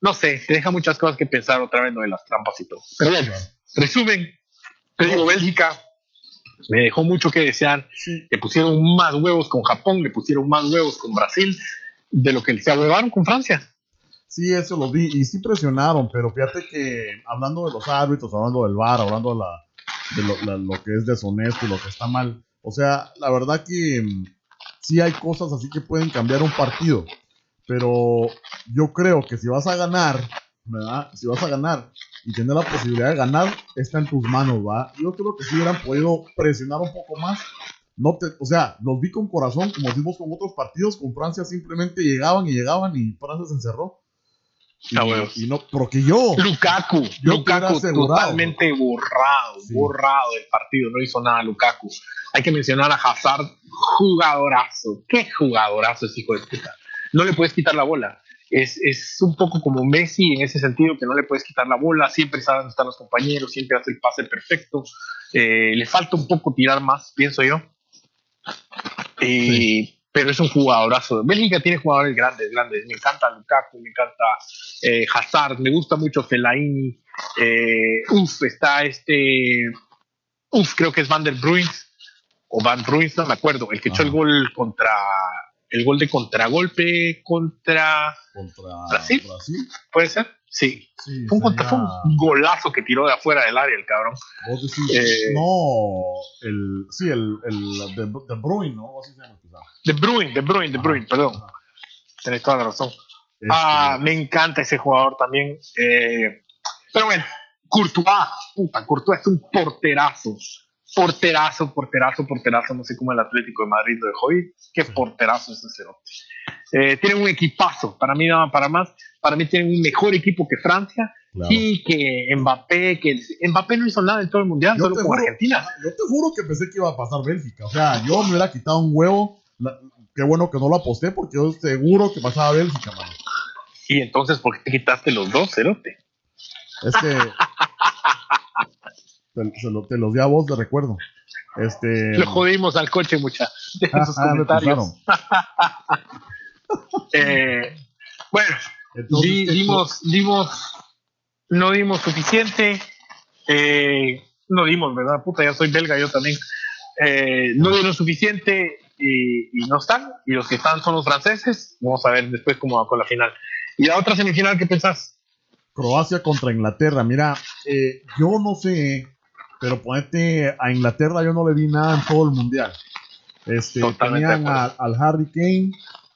no sé, te deja muchas cosas que pensar otra vez lo de las trampas y todo. Pero bueno, resumen, te digo, Bélgica me dejó mucho que desear Sí, le pusieron más huevos con Japón, le pusieron más huevos con Brasil de lo que se huevaron con Francia. Sí, eso lo vi y sí presionaron, pero fíjate que hablando de los árbitros, hablando del VAR, hablando de, la, de lo, la- lo que es deshonesto y lo que está mal, o sea, la verdad que mm, sí hay cosas así que pueden cambiar un partido, pero yo creo que si vas a ganar, ¿verdad? Si vas a ganar y tener la posibilidad de ganar, está en tus manos, ¿va? Yo creo que si hubieran podido presionar un poco más. No te, o sea, los vi con corazón, como decimos con otros partidos, con Francia simplemente llegaban y llegaban y Francia se encerró. Y, Ah, huevos. y no, porque yo, Lukaku, Yo Lukaku totalmente borrado, Sí. borrado del partido, no hizo nada Lukaku. Hay que mencionar a Hazard, jugadorazo, qué jugadorazo ese hijo de puta. No le puedes quitar la bola. Es, es un poco como Messi en ese sentido, que no le puedes quitar la bola, siempre sabe dónde están los compañeros, siempre hace el pase perfecto. Eh, le falta un poco tirar más, pienso yo. Eh, Pero es un jugadorazo. Bélgica tiene jugadores grandes, grandes. Me encanta Lukaku, me encanta eh, Hazard, me gusta mucho Fellaini. Eh, uf, está este. Uf, creo que es Van der Bruins o Van Bruins, no me acuerdo. El que echó el gol contra. El gol de contragolpe contra. contra ¿Brasil? Brasil. ¿Puede ser? Sí. Sí, Fue un, contra- fue un golazo que tiró de afuera del área el cabrón. Vos decís, Eh, no, el, sí, el, el de, de Bruin, ¿no? Así se llama. De Bruin, de Bruin, de Bruin, perdón. Ajá. Tenés toda la razón. Este, Ah, me encanta ese jugador también. Eh, pero bueno, Courtois, puta, Courtois es un porterazo. Porterazo, porterazo, porterazo. No sé cómo el Atlético de Madrid lo dejó ir. Qué porterazo es ese cerote. Eh, tienen un equipazo. Para mí, nada para más. Para mí, tienen un mejor equipo que Francia. claro. Y que Mbappé, que Mbappé no hizo nada en todo el mundial, Yo solo con juro- Argentina. Yo te juro que pensé que iba a pasar Bélgica. O sea, yo me hubiera quitado un huevo. La- qué bueno que no lo aposté porque yo seguro que pasaba Bélgica, mano. Y entonces, ¿por qué te quitaste los dos, cerote? Es que. Te, se lo- te los di a vos de recuerdo. Este. Lo jodimos al coche, mucha. Dejen sus ah, me comentarios. pasaron. (laughs) Eh, bueno, Entonces, di- ¿qué- dimos, dimos, no dimos suficiente. eh, no dimos, ¿verdad? Puta, ya soy belga, yo también. Eh, no dieron suficiente y, y no están. Y los que están son los franceses. Vamos a ver después cómo va con la final. Y la otra semifinal, ¿qué pensás? Croacia contra Inglaterra. Mira, eh, yo no sé, pero ponete a Inglaterra, yo no le vi nada en todo el mundial. Este, Totalmente tenían a- al Harry Kane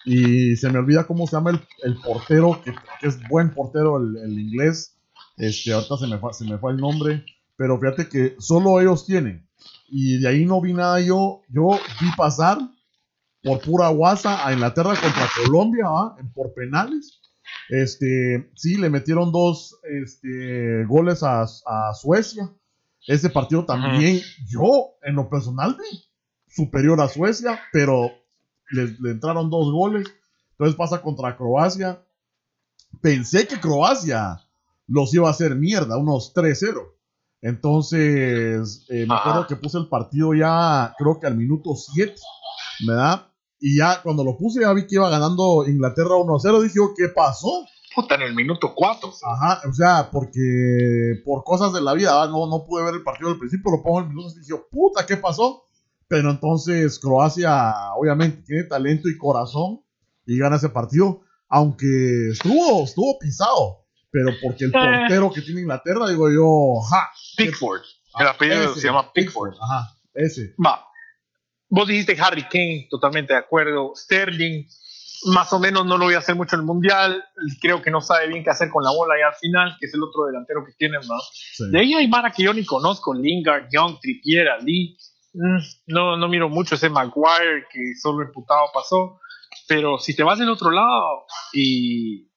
y se me olvida cómo se llama el, el portero, que, que es buen portero el, el inglés. Este, ahorita se me, fue, se me fue el nombre, pero fíjate que solo ellos tienen. Y de ahí no vi nada yo. Yo vi pasar por pura guasa a Inglaterra contra Colombia, por penales. Este, sí, le metieron dos este, goles a, a Suecia. Ese partido también, yo en lo personal vi superior a Suecia, pero le, le entraron dos goles. Entonces pasa contra Croacia. Pensé que Croacia los iba a hacer mierda, unos 3-0. Entonces, eh, me acuerdo que puse el partido ya, creo que al minuto 7, ¿verdad? Y ya cuando lo puse, ya vi que iba ganando Inglaterra 1-0. Dije, yo, ¿qué pasó? Puta, en el minuto 4. Ajá, o sea, porque por cosas de la vida, ¿va? no, no pude ver el partido al principio, lo pongo en minutos y dije, puta, ¿qué pasó? Pero entonces Croacia, obviamente, tiene talento y corazón y gana ese partido, aunque estuvo, estuvo pisado, pero porque el Eh. portero que tiene Inglaterra, digo yo, ja. Pickford. El apellido ese, se llama Pickford. Ajá, ese. Va. Vos dijiste Harry Kane, totalmente de acuerdo. Sterling, más o menos no lo voy a hacer mucho en el mundial. Creo que no sabe bien qué hacer con la bola ya al final, que es el otro delantero que tienen, ¿no? Sí. De ahí hay Mara que yo ni conozco: Lingard, Young, Trippier, Ali. Mm, No, no miro mucho ese Maguire que solo imputado pasó. Pero si te vas del otro lado y,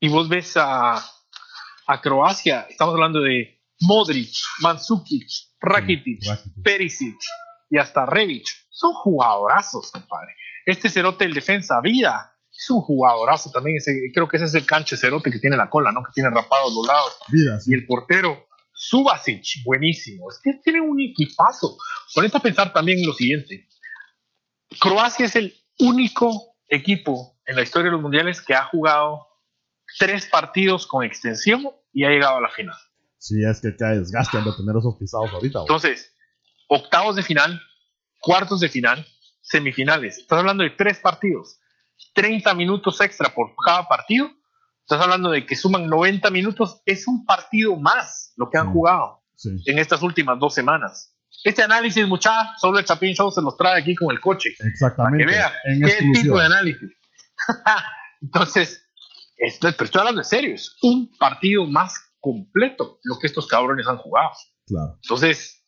y vos ves a, a Croacia, estamos hablando de Modric, Rakitic, Rakitic. Perisic y hasta Revic. Son jugadorazos, compadre. Este cerote del defensa, vida, es un jugadorazo también. Ese, creo que ese es el canche cerote que tiene la cola, ¿no? Que tiene rapados los lados. Vida, sí. Y el portero, Subasic, buenísimo. Es que tiene un equipazo. Ponete a pensar también en lo siguiente. Croacia es el único equipo en la historia de los mundiales que ha jugado tres partidos con extensión y ha llegado a la final. Sí, es que cae desgaste de tener esos pisados ahorita. güey. Entonces, octavos de final, cuartos de final, semifinales. Estás hablando de tres partidos, 30 minutos extra por cada partido. Estás hablando de que suman 90 minutos. Es un partido más lo que han jugado Sí. en estas últimas dos semanas. Este análisis, muchachos, solo el Chapin Show se los trae aquí con el coche. Para Exactamente. que vean en qué tipo de análisis. (laughs) Entonces, esto, pero estoy hablando de serio. Es un partido más completo lo que estos cabrones han jugado. Claro. Entonces,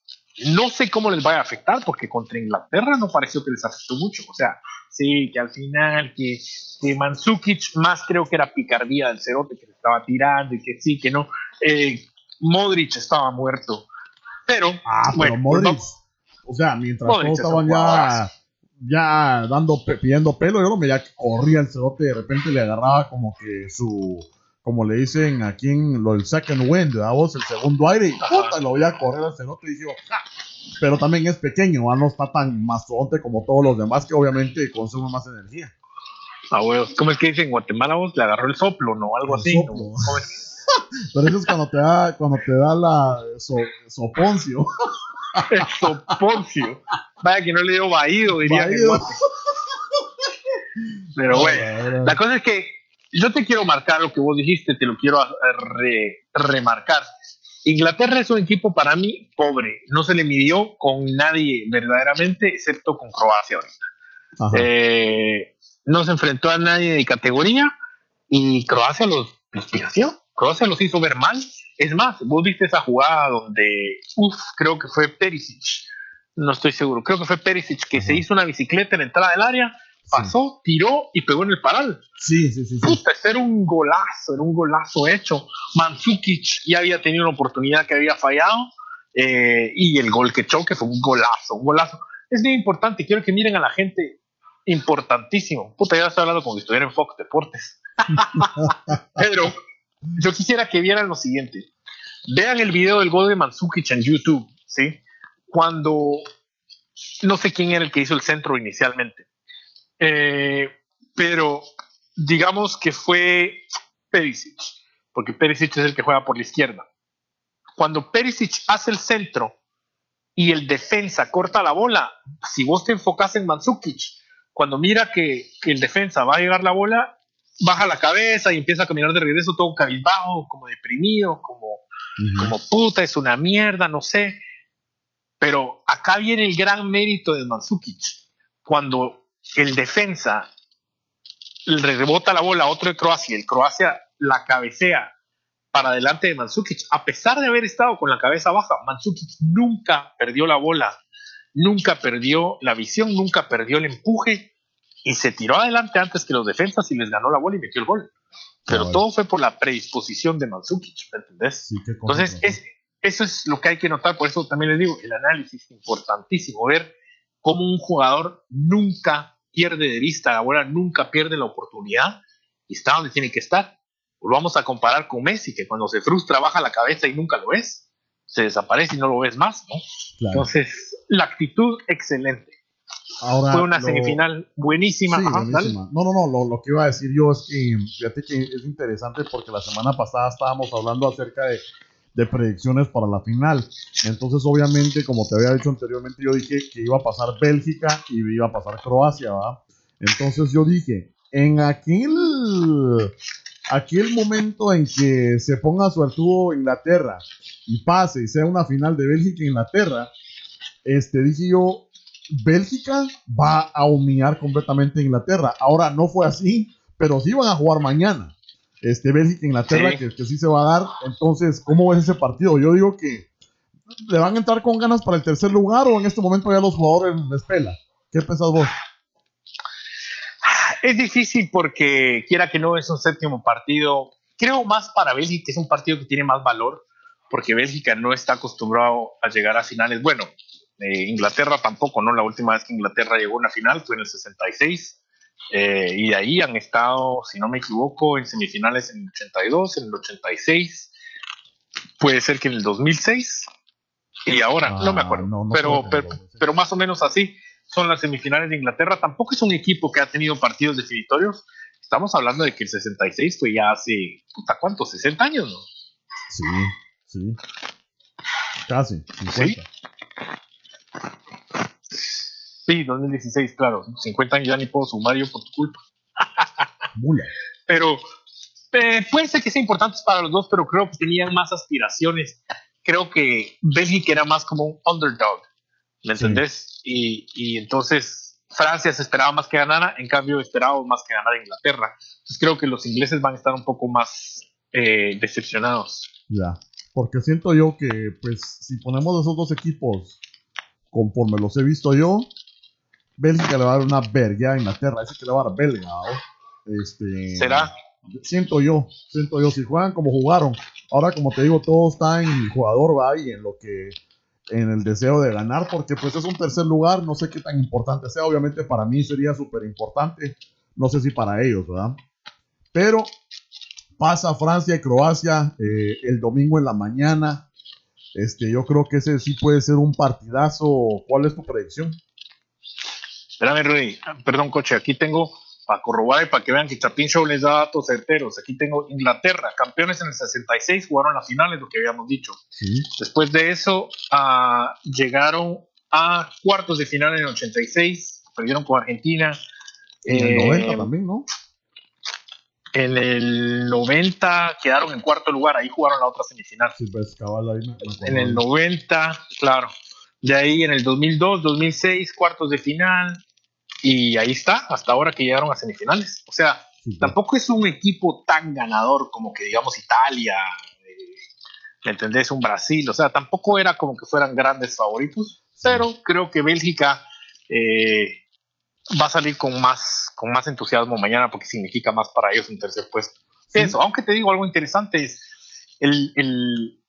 no sé cómo les vaya a afectar, porque contra Inglaterra no pareció que les afectó mucho. O sea, sí, que al final, que, que Mandzukic más creo que era picardía del cerote que se estaba tirando y que sí, que no. Eh, Modric estaba muerto. Pero, Ah, bueno, pero Modric, pues o sea, mientras Modric todos es estaban ya, ya dando, pidiendo pelo, yo lo veía que corría el cerote, de repente le agarraba como que su, como le dicen aquí en lo del second wind, ¿verdad? Vos, el segundo aire, y puta, lo veía correr al cerote y dije, "Ja". Pero también es pequeño, ¿va? no está tan mastodonte como todos los demás, que obviamente consume más energía. a huevos, ¿cómo es que dicen en Guatemala vos? Le agarró el soplo, ¿no? Algo El así. soplo. ¿no? (laughs) Pero eso es cuando te da, cuando te da la so- soponcio. (laughs) El soponcio. Vaya que no le dio vaído, diría que. Pero bueno. La cosa es que yo te quiero marcar lo que vos dijiste, te lo quiero re- remarcar. Inglaterra es un equipo para mí pobre, no se le midió con nadie verdaderamente, excepto con Croacia ahorita. Eh, no se enfrentó a nadie de categoría y Croacia los, los. Croacia los hizo ver mal. Es más, vos viste esa jugada donde, uff, creo que fue Perisic, no estoy seguro, creo que fue Perisic que se hizo una bicicleta en la entrada del área, pasó, tiró y pegó en el paral. Sí, sí, sí. Puta, ese era un golazo, era un golazo hecho. Mandzukic ya había tenido una oportunidad que había fallado eh, y el gol que echó, que fue un golazo, un golazo. Es bien importante, quiero que miren a la gente, importantísimo. Puta, ya estoy hablando como si estuviera en Fox Deportes. (laughs) Pero yo quisiera que vieran lo siguiente. Vean el video del gol de Mandzukic en YouTube, ¿sí? Cuando no sé quién era el que hizo el centro inicialmente. Eh, pero digamos que fue Perisic, porque Perisic es el que juega por la izquierda. Cuando Perisic hace el centro y el defensa corta la bola, si vos te enfocas en Mandzukic, cuando mira que, que el defensa va a llegar la bola, baja la cabeza y empieza a caminar de regreso todo cabizbajo, como deprimido, como, Ujú. como puta, es una mierda, no sé. Pero acá viene el gran mérito de Mandzukic. Cuando el defensa le rebota la bola a otro de Croacia, el Croacia la cabecea para adelante de Mandzukic, a pesar de haber estado con la cabeza baja, Mandzukic nunca perdió la bola, nunca perdió la visión, nunca perdió el empuje y se tiró adelante antes que los defensas y les ganó la bola y metió el gol. Pero todo fue por la predisposición de Mandzukic, ¿me entendés? Sí, Entonces, es, eso es lo que hay que notar, por eso también les digo, el análisis es importantísimo, ver cómo un jugador nunca pierde de vista la bola, nunca pierde la oportunidad y está donde tiene que estar. Lo vamos a comparar con Messi, que cuando se frustra baja la cabeza y nunca lo ves, se desaparece y no lo ves más, ¿no? claro. Entonces, la actitud excelente. Ahora, Fue una lo- semifinal buenísima. Sí, Ajá, dale. buenísima. No, no, no, lo, lo que iba a decir yo es que, fíjate que es interesante porque la semana pasada estábamos hablando acerca de, de predicciones para la final. Entonces, obviamente, como te había dicho anteriormente, yo dije que iba a pasar Bélgica y iba a pasar Croacia. Entonces yo dije, en aquel, aquel momento en que se ponga suertudo Inglaterra y pase y sea una final de Bélgica e Inglaterra, este, dije yo, Bélgica va a humillar completamente a Inglaterra. Ahora no fue así, pero sí van a jugar mañana. Este, Bélgica e Inglaterra, Sí. que, que sí se va a dar. Entonces, ¿cómo ves ese partido? Yo digo que le van a entrar con ganas para el tercer lugar o en este momento ya los jugadores les pela. ¿Qué pensás vos? Es difícil porque, quiera que no, es un séptimo partido. Creo más para Bélgica, es un partido que tiene más valor, porque Bélgica no está acostumbrado a llegar a finales. Bueno, eh, Inglaterra tampoco, ¿no? La última vez que Inglaterra llegó a una final fue en el 66. Eh, y de ahí han estado, si no me equivoco, en semifinales en el 82, en el 86. Puede ser que en el 2006. Y ahora, no me Ah, acuerdo. no, no pero, creo que pero, en el 2006. pero más o menos así son las semifinales de Inglaterra. Tampoco es un equipo que ha tenido partidos definitorios. Estamos hablando de que el 66 fue ya hace, puta, ¿cuánto? 60 años, ¿no? Sí, sí. Casi, 50. Sí, 2016, claro. 50 años ya ni puedo sumar yo por tu culpa. (laughs) Mula. Pero eh, puede ser que sea importante para los dos, pero creo que tenían más aspiraciones. Creo que Bélgica era más como un underdog, ¿me Sí. entendés? Y, y entonces Francia se esperaba más que ganara, en cambio esperábamos más que ganara Inglaterra. Entonces creo que los ingleses van a estar un poco más eh, decepcionados. Ya. Porque siento yo que, pues, si ponemos esos dos equipos conforme los he visto yo, Bélgica le va a dar una verga a Inglaterra. Ese que le va a dar belga. ¿no? Este, ¿Será? Siento yo, siento yo. Si juegan como jugaron. Ahora, como te digo, todo está en el jugador, va, y en lo que. En el deseo de ganar, porque pues es un tercer lugar, no sé qué tan importante sea, obviamente para mí sería súper importante, no sé si para ellos, ¿verdad? Pero pasa Francia y Croacia eh, el domingo en la mañana. Este, yo creo que ese sí puede ser un partidazo. ¿Cuál es tu predicción? Espérame, Rudy. Perdón, coche. Aquí tengo para corroborar y para que vean que Chapin Show les da datos certeros. Aquí tengo Inglaterra, campeones en el 66, jugaron la final, es lo que habíamos dicho. Sí, Después de eso, ah, llegaron a cuartos de final en el 86, perdieron con Argentina. en el Eh, 90 también, ¿no? En el 90 quedaron en cuarto lugar, ahí jugaron la otra semifinal. Sí, pues cabal ahí me- me En el acordaba. 90, claro. De ahí en el 2002, 2006, cuartos de final. Y ahí está, hasta ahora que llegaron a semifinales. O sea, Sí, tampoco es un equipo tan ganador como que digamos Italia, eh, ¿me entendés? Un Brasil. O sea, tampoco era como que fueran grandes favoritos. Pero creo que Bélgica eh, va a salir con más, con más entusiasmo mañana porque significa más para ellos un tercer puesto. Sí. Eso, aunque te digo algo interesante, es el, el,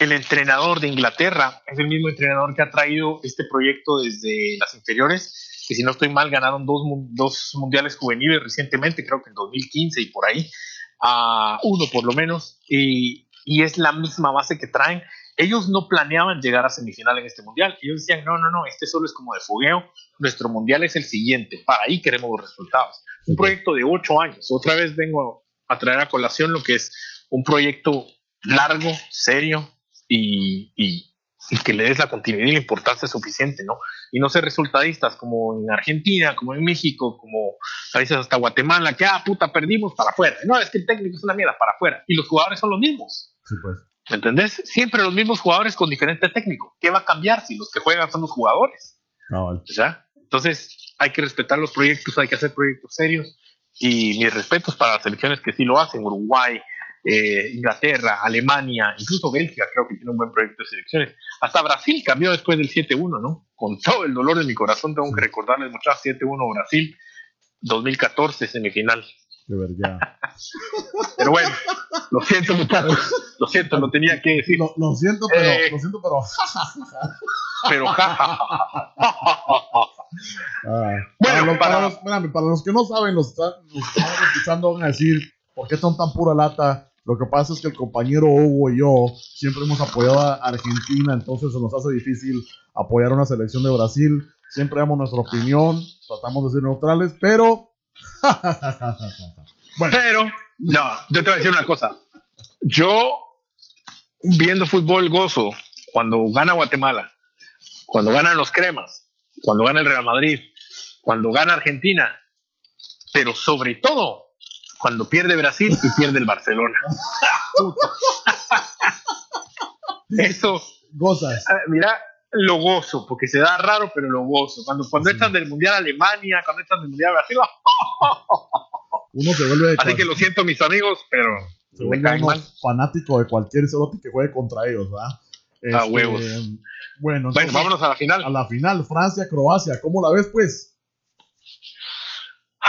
el entrenador de Inglaterra, es el mismo entrenador que ha traído este proyecto desde las inferiores, que si no estoy mal ganaron dos, dos mundiales juveniles recientemente, creo que en 2015 y por ahí, a uno por lo menos, y, y es la misma base que traen. Ellos no planeaban llegar a semifinal en este mundial, ellos decían, no, no, no, este solo es como de fogueo, nuestro mundial es el siguiente, para ahí queremos los resultados. Un proyecto de ocho años, otra vez vengo a traer a colación lo que es un proyecto largo, serio y, y- y que le des la continuidad y la importancia suficiente, ¿no? Y no ser resultadistas como en Argentina, como en México, como a veces hasta Guatemala, que, ah, puta, perdimos para afuera. No, es que el técnico es una mierda, para afuera. Y los jugadores son los mismos. Sí, pues. ¿Me entendés? Siempre los mismos jugadores con diferente técnico. ¿Qué va a cambiar si los que juegan son los jugadores? ¿Ya? Entonces, hay que respetar los proyectos, hay que hacer proyectos serios. Y mis respetos para las selecciones que sí lo hacen: Uruguay, eh, Inglaterra, Alemania, incluso Bélgica, creo que tiene un buen proyecto de selecciones. Hasta Brasil cambió después del 7-1, ¿no? Con todo el dolor de mi corazón, tengo que recordarles, muchachos: 7-1 Brasil, 2014 semifinal. De verdad. (laughs) Pero bueno, lo siento, muchachos. Lo siento, lo tenía que decir. Lo, lo siento, pero. Eh. lo siento, pero. Pero. Bueno, para, los, para- los- espérame, para los que no saben, los, están- los que están escuchando van a decir por qué son tan pura lata. Lo que pasa es que el compañero Hugo y yo siempre hemos apoyado a Argentina, entonces se nos hace difícil apoyar a una selección de Brasil. Siempre damos nuestra opinión, tratamos de ser neutrales, pero. (laughs) bueno, Pero, no, yo te voy a decir una cosa. Yo, viendo fútbol, gozo cuando gana Guatemala, cuando ganan los cremas, cuando gana el Real Madrid, cuando gana Argentina, pero sobre todo cuando pierde Brasil y pierde el Barcelona. Eso, gozas. ah, mira, lo gozo, porque se da raro, pero lo gozo. Cuando, cuando Sí. del Mundial Alemania, cuando echan del Mundial Brasil, Uno se vuelve, así que lo siento, mis amigos, pero se vuelve uno fanático de cualquier cerote que juegue contra ellos, ¿verdad? A Este, huevos. Bueno, Bueno, entonces, vámonos a la final. a la final, Francia-Croacia, ¿cómo la ves, pues?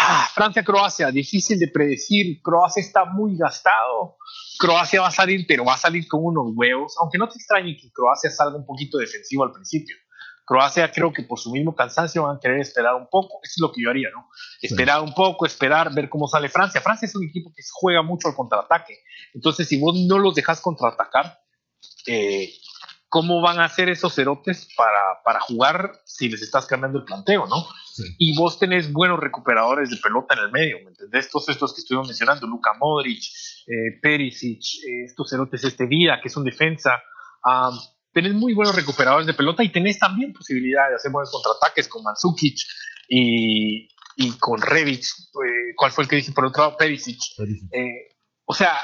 Ah, Francia-Croacia, difícil de predecir. Croacia está muy gastado. Croacia va a salir, pero va a salir con unos huevos. Aunque no te extrañe que Croacia salga un poquito defensivo al principio. Croacia creo que por su mismo cansancio van a querer esperar un poco. Eso es lo que yo haría, ¿no? Esperar un poco, esperar, ver cómo sale Francia. Francia es un equipo que juega mucho al contraataque. Entonces, si vos no los dejas contraatacar, eh, ¿cómo van a hacer esos cerotes para, para jugar si les estás cambiando el planteo, ¿no? Sí. y vos tenés buenos recuperadores de pelota en el medio, ¿me entendés? Todos estos que estuvimos mencionando, Luka Modric, eh, Perisic, eh, estos cerotes, este Vida, que es un defensa, tenés muy buenos recuperadores de pelota y tenés también posibilidad de hacer buenos contraataques con Mandzukic y, y con Revic, eh, ¿cuál fue el que dije por otro lado? Perisic. Perisic. O sea,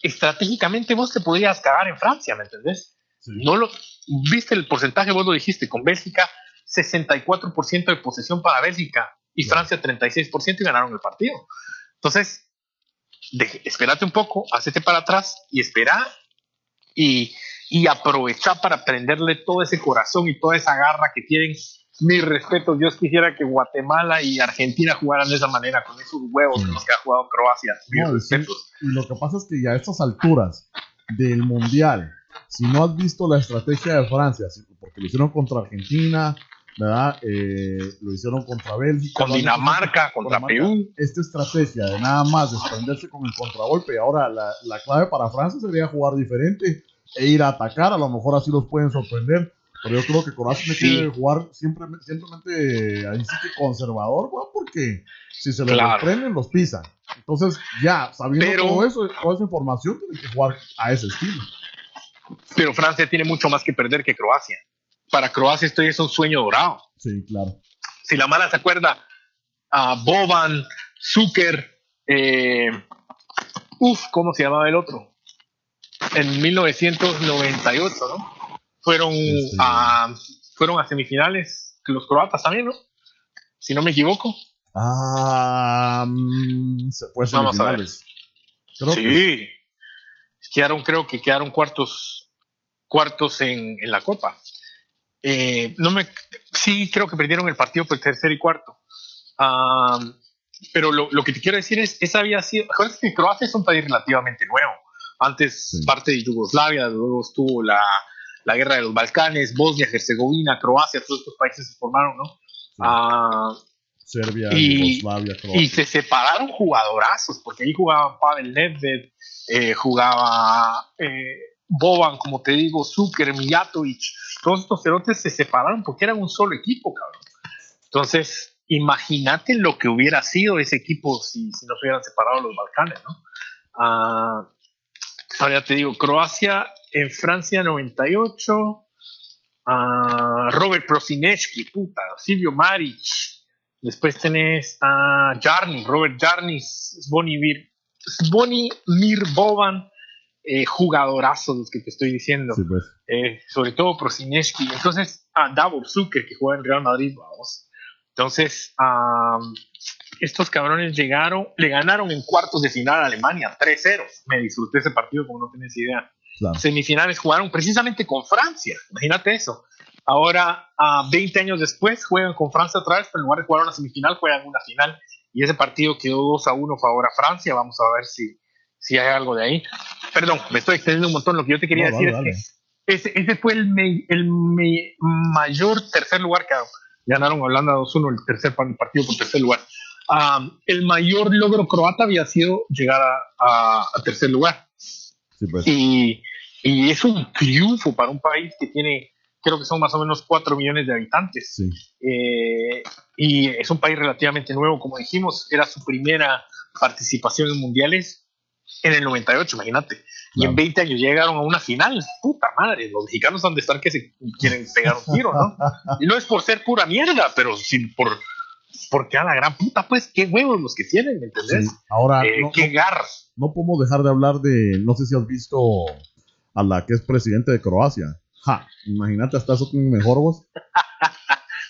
estratégicamente vos te podrías cagar en Francia, ¿me entendés? Sí. No lo, viste el porcentaje, vos lo dijiste, con Bélgica 64% de posesión para Bélgica y. Francia 36% y ganaron el partido. Entonces, de- espérate un poco, hacete para atrás y espera y, y aprovecha para prenderle todo ese corazón y toda esa garra que tienen. Mis respetos, Dios quisiera que Guatemala y Argentina jugaran de esa manera, con esos huevos Sí. con los que ha jugado Croacia. Mis No, sí, lo que pasa es que ya a estas alturas del Mundial, si no has visto la estrategia de Francia, porque lo hicieron contra Argentina, ¿verdad? Eh, lo hicieron contra Bélgica. Con Dinamarca, contra Dinamarca. Perú. Esta estrategia de nada más desprenderse con el contragolpe, ahora la, la clave para Francia sería jugar diferente e ir a atacar, a lo mejor así los pueden sorprender. Pero yo creo que Sí. tiene que jugar siempre, simplemente ahí sí que conservador, weón, porque si se los Claro. sorprenden, los pisan. Entonces, ya, sabiendo Pero- todo eso, toda esa información, tienen que jugar a ese estilo. Pero Francia tiene mucho más que perder que Croacia. Para Croacia esto es un sueño dorado. Sí, claro. Si la mala se acuerda, a Boban, Zucker, eh, uf, ¿cómo se llamaba el otro? En 1998, ¿no? Fueron, Sí. a, fueron a semifinales, los croatas también, ¿no? Si no me equivoco. Ah, mm, se puede ser Vamos a ver. que sí. Quedaron, creo que quedaron cuartos, cuartos en, en la Copa. Eh, no me, sí, creo que perdieron el partido por el tercer y cuarto. Ah, pero lo, lo que te quiero decir es, esa había sido, acuérdate que Croacia es un país relativamente nuevo. Antes parte de Yugoslavia, luego estuvo la, la guerra de los Balcanes, Bosnia, Herzegovina, Croacia, todos estos países se formaron, ¿no? Ah, Serbia, y- Yugoslavia, Croacia. y se separaron jugadorazos, porque ahí jugaban Pavel Nedved, eh, jugaba eh, Boban, como te digo, Zucker, Mijatovic, todos estos cerotes se separaron porque eran un solo equipo, cabrón. Entonces, imagínate lo que hubiera sido ese equipo si, si no se hubieran separado los Balcanes, ¿no? Ah, ahora te digo, Croacia en Francia 98, ah, Robert Prosinecki, puta, Silvio Maric, Después tenés a Jarni, Robert Jarni, Zvonimir, Zvonimir Boban, eh, jugadorazos los que te estoy diciendo. Sí, pues. Eh, sobre todo Prosinecki. Entonces, a Davor Zucker, que juega en Real Madrid, vamos. Entonces, estos cabrones llegaron, le ganaron en cuartos de final a Alemania, 3-0. Me disfruté ese partido como no tienes idea. Claro. Semifinales jugaron precisamente con Francia, imagínate eso. Ahora, a 20 años después, juegan con Francia otra vez, pero en lugar de jugar una semifinal, juegan una final. Y ese partido quedó 2 a 1 favor a Francia. Vamos a ver si, si hay algo de ahí. Perdón, me estoy extendiendo un montón. Lo que yo te quería No, decir dale, es que ese, ese fue el, me- el me- mayor tercer lugar que ganaron Holanda 2-1, el tercer pa- partido por tercer lugar. Am, el mayor logro croata había sido llegar a, a- a tercer lugar. Sí, pues. Y, y es un triunfo para un país que tiene, creo que son más o menos 4 millones de habitantes. Sí. Eh, y es un país relativamente nuevo, como dijimos, era su primera participación en mundiales en el 98, imagínate. Y en 20 años llegaron a una final. Puta madre, los mexicanos han de estar que se quieren pegar un tiro, ¿no? Y (laughs) no es por ser pura mierda, pero sí por porque a la gran puta, pues, qué huevos los que tienen, ¿me entendés? Sí. Ahora, Eh, no, qué no- garras. no podemos dejar de hablar de, no sé si has visto a la que es presidente de Croacia. Ja, imagínate, hasta eso mejor voz. (laughs)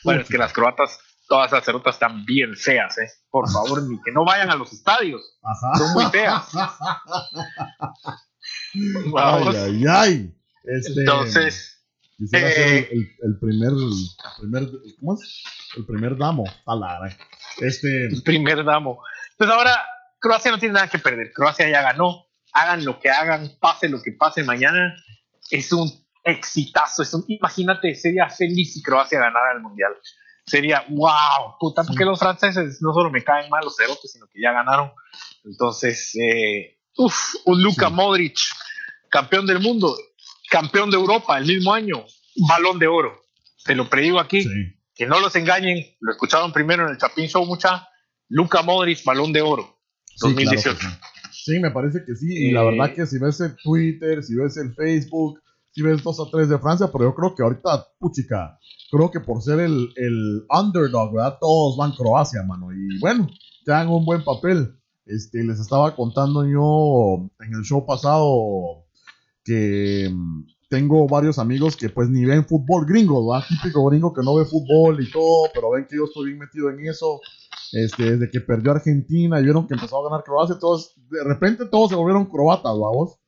Bueno, es que las croatas, todas las cerotas están bien feas, ¿eh? Por favor, ni que no vayan a los estadios. Ajá. Son muy feas. (laughs) Vamos. Ay, ay, ay. Este, Entonces, quisiera eh, ser el, el primer, el primer, ¿cómo es? El primer damo. A la gran. Este, el primer damo. Pues ahora, Croacia no tiene nada que perder. Croacia ya ganó. Hagan lo que hagan, pase lo que pase mañana. Es un exitazo. Es un, imagínate, sería feliz si Croacia ganara el mundial. Sería, wow, puta, porque los franceses no solo me caen mal los cerotes, sino que ya ganaron. Entonces, eh, uff, un Luka Sí. Modric, campeón del mundo, campeón de Europa el mismo año, balón de oro. Te lo predigo aquí sí. que no los engañen, lo escucharon primero en el Chapin Show mucha, Luca Modric, balón de oro, Sí, claro que 2018. sí. Sí, me parece que sí. Y la Eh, verdad que si ves el Twitter, si ves el Facebook, si ves 2 a 3 de Francia, pero yo creo que ahorita, puchica, creo que por ser el, el underdog, ¿verdad? Todos van Croacia, mano. Y bueno, te dan un buen papel. Este, les estaba contando yo en el show pasado que mm, tengo varios amigos que pues ni ven fútbol gringo, ¿verdad? Típico gringo que no ve fútbol y todo, pero ven que yo estoy bien metido en eso. Este, desde que perdió Argentina y vieron que empezó a ganar Croacia, todos, de repente todos se volvieron croatas, vamos.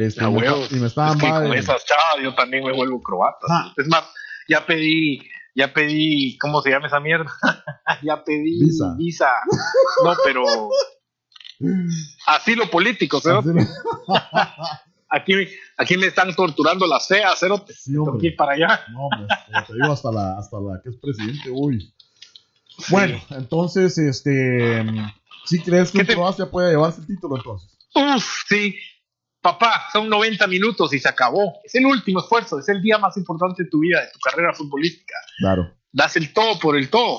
Este, y me huevos. está- y me estaban Es que con esas chavas yo también me vuelvo croata. Ah. Es más, ya pedí, ya pedí, ¿cómo se llama esa mierda? (laughs) ya pedí Visa. No, pero asilo político, ¿cero? Así- (laughs) Aquí, aquí me están torturando las feas, ¿cero? Sí, hombre. ir para allá. No, como te digo, hasta la, hasta la que es presidente, uy. Bueno, entonces, este, ¿sí crees que ¿Qué te- Croacia puede llevarse el título entonces? Uf, sí. Papá, son 90 minutos y se acabó. Es el último esfuerzo, es el día más importante de tu vida, de tu carrera futbolística. Claro. Das el todo por el todo.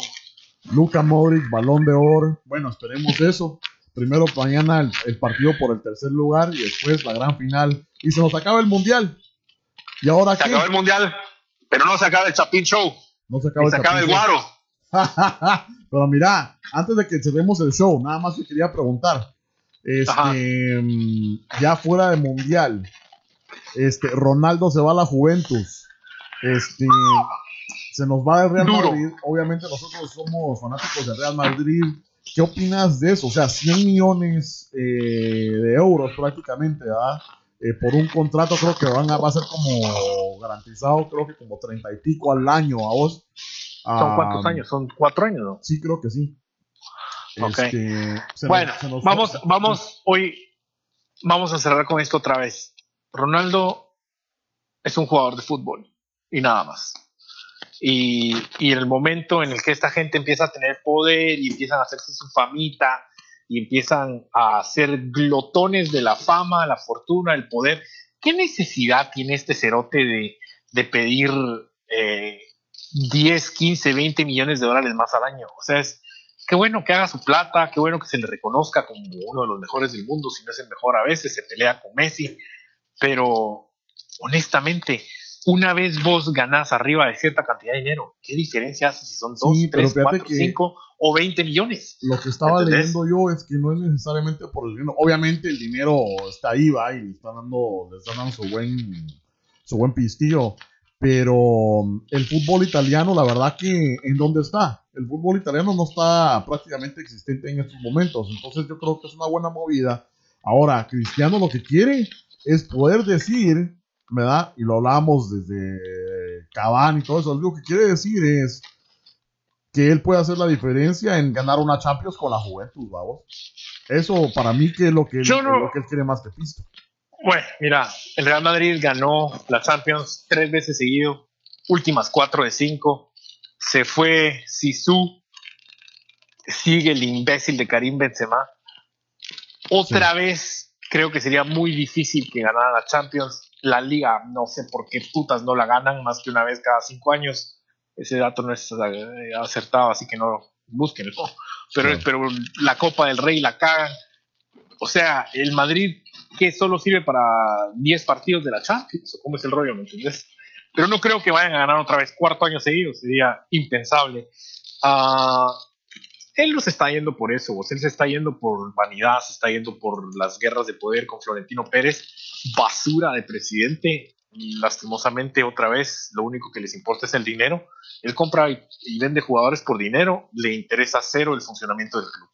Luka Modric, balón de oro. Bueno, esperemos eso. Primero mañana el, el partido por el tercer lugar y después la gran final. Y se nos acaba el mundial. ¿Y ahora Se qué? acaba el mundial, pero no se acaba el Chapín Show. No se acaba y se acaba el guaro. (laughs) Pero mira, antes de que cerremos el show, nada más te quería preguntar. Este, mm, ya fuera de mundial, este, Ronaldo se va a la Juventus. Este, se nos va del Real Duro. Madrid. Obviamente nosotros somos fanáticos del Real Madrid. ¿Qué opinas de eso? O sea, 100 millones eh, de euros prácticamente, ¿verdad? Eh, por un contrato creo que van a, va a ser como garantizado, creo que como 30 y pico al año a vos. ¿Son cuántos Ah, años? Son cuatro años, ¿no? Sí, creo que sí. Ok. Este, se Bueno, nos- se nos- vamos, vamos, hoy vamos a cerrar con esto otra vez. Ronaldo es un jugador de fútbol y nada más. Y, y en el momento en el que esta gente empieza a tener poder y empiezan a hacerse su famita y empiezan a ser glotones de la fama, la fortuna, el poder, ¿qué necesidad tiene este cerote de, de pedir eh, 10, 15, 20 millones de dólares más al año? O sea, es, qué bueno que haga su plata, qué bueno que se le reconozca como uno de los mejores del mundo, si no es el mejor a veces, se pelea con Messi, pero honestamente, una vez vos ganás arriba de cierta cantidad de dinero, ¿qué diferencia hace si son 2, Sí, pero 3, fíjate 4, que- 5 o 20 millones? Lo que estaba ¿Entendés? leyendo yo es que no es necesariamente por el dinero. Obviamente el dinero está ahí, va, y le están dando, le están dando su buen, su buen pistillo. Pero el fútbol italiano, la verdad que en dónde está. El fútbol italiano no está prácticamente existente en estos momentos. Entonces yo creo que es una buena movida. Ahora, Cristiano lo que quiere es poder decir, ¿verdad? Y lo hablamos desde Cavani y todo eso. Lo que quiere decir es que él puede hacer la diferencia en ganar una Champions con la Juventus, vamos. Eso para mí que es lo que, él- no- lo que él quiere más que pisto. Bueno, mira, el Real Madrid ganó la Champions tres veces seguido, últimas cuatro de cinco. Se fue Sisu, sigue el imbécil de Karim Benzema. Otra vez creo que sería muy difícil que ganara la Champions. La liga, no sé por qué putas no la ganan más que una vez cada cinco años. Ese dato no es eh, acertado, así que no búsquenlo. (laughs) Pero, Sí. pero la Copa del Rey la cagan. O sea, el Madrid que solo sirve para 10 partidos de la Champions, cómo es el rollo, ¿me entiendes? Pero no creo que vayan a ganar otra vez cuarto año seguido, sería impensable. Ah, él no se está yendo por eso, vos. él se está yendo por vanidad, se está yendo por las guerras de poder con Florentino Pérez, basura de presidente. Lastimosamente, otra vez, lo único que les importa es el dinero. Él compra y vende jugadores por dinero, le interesa cero el funcionamiento del club.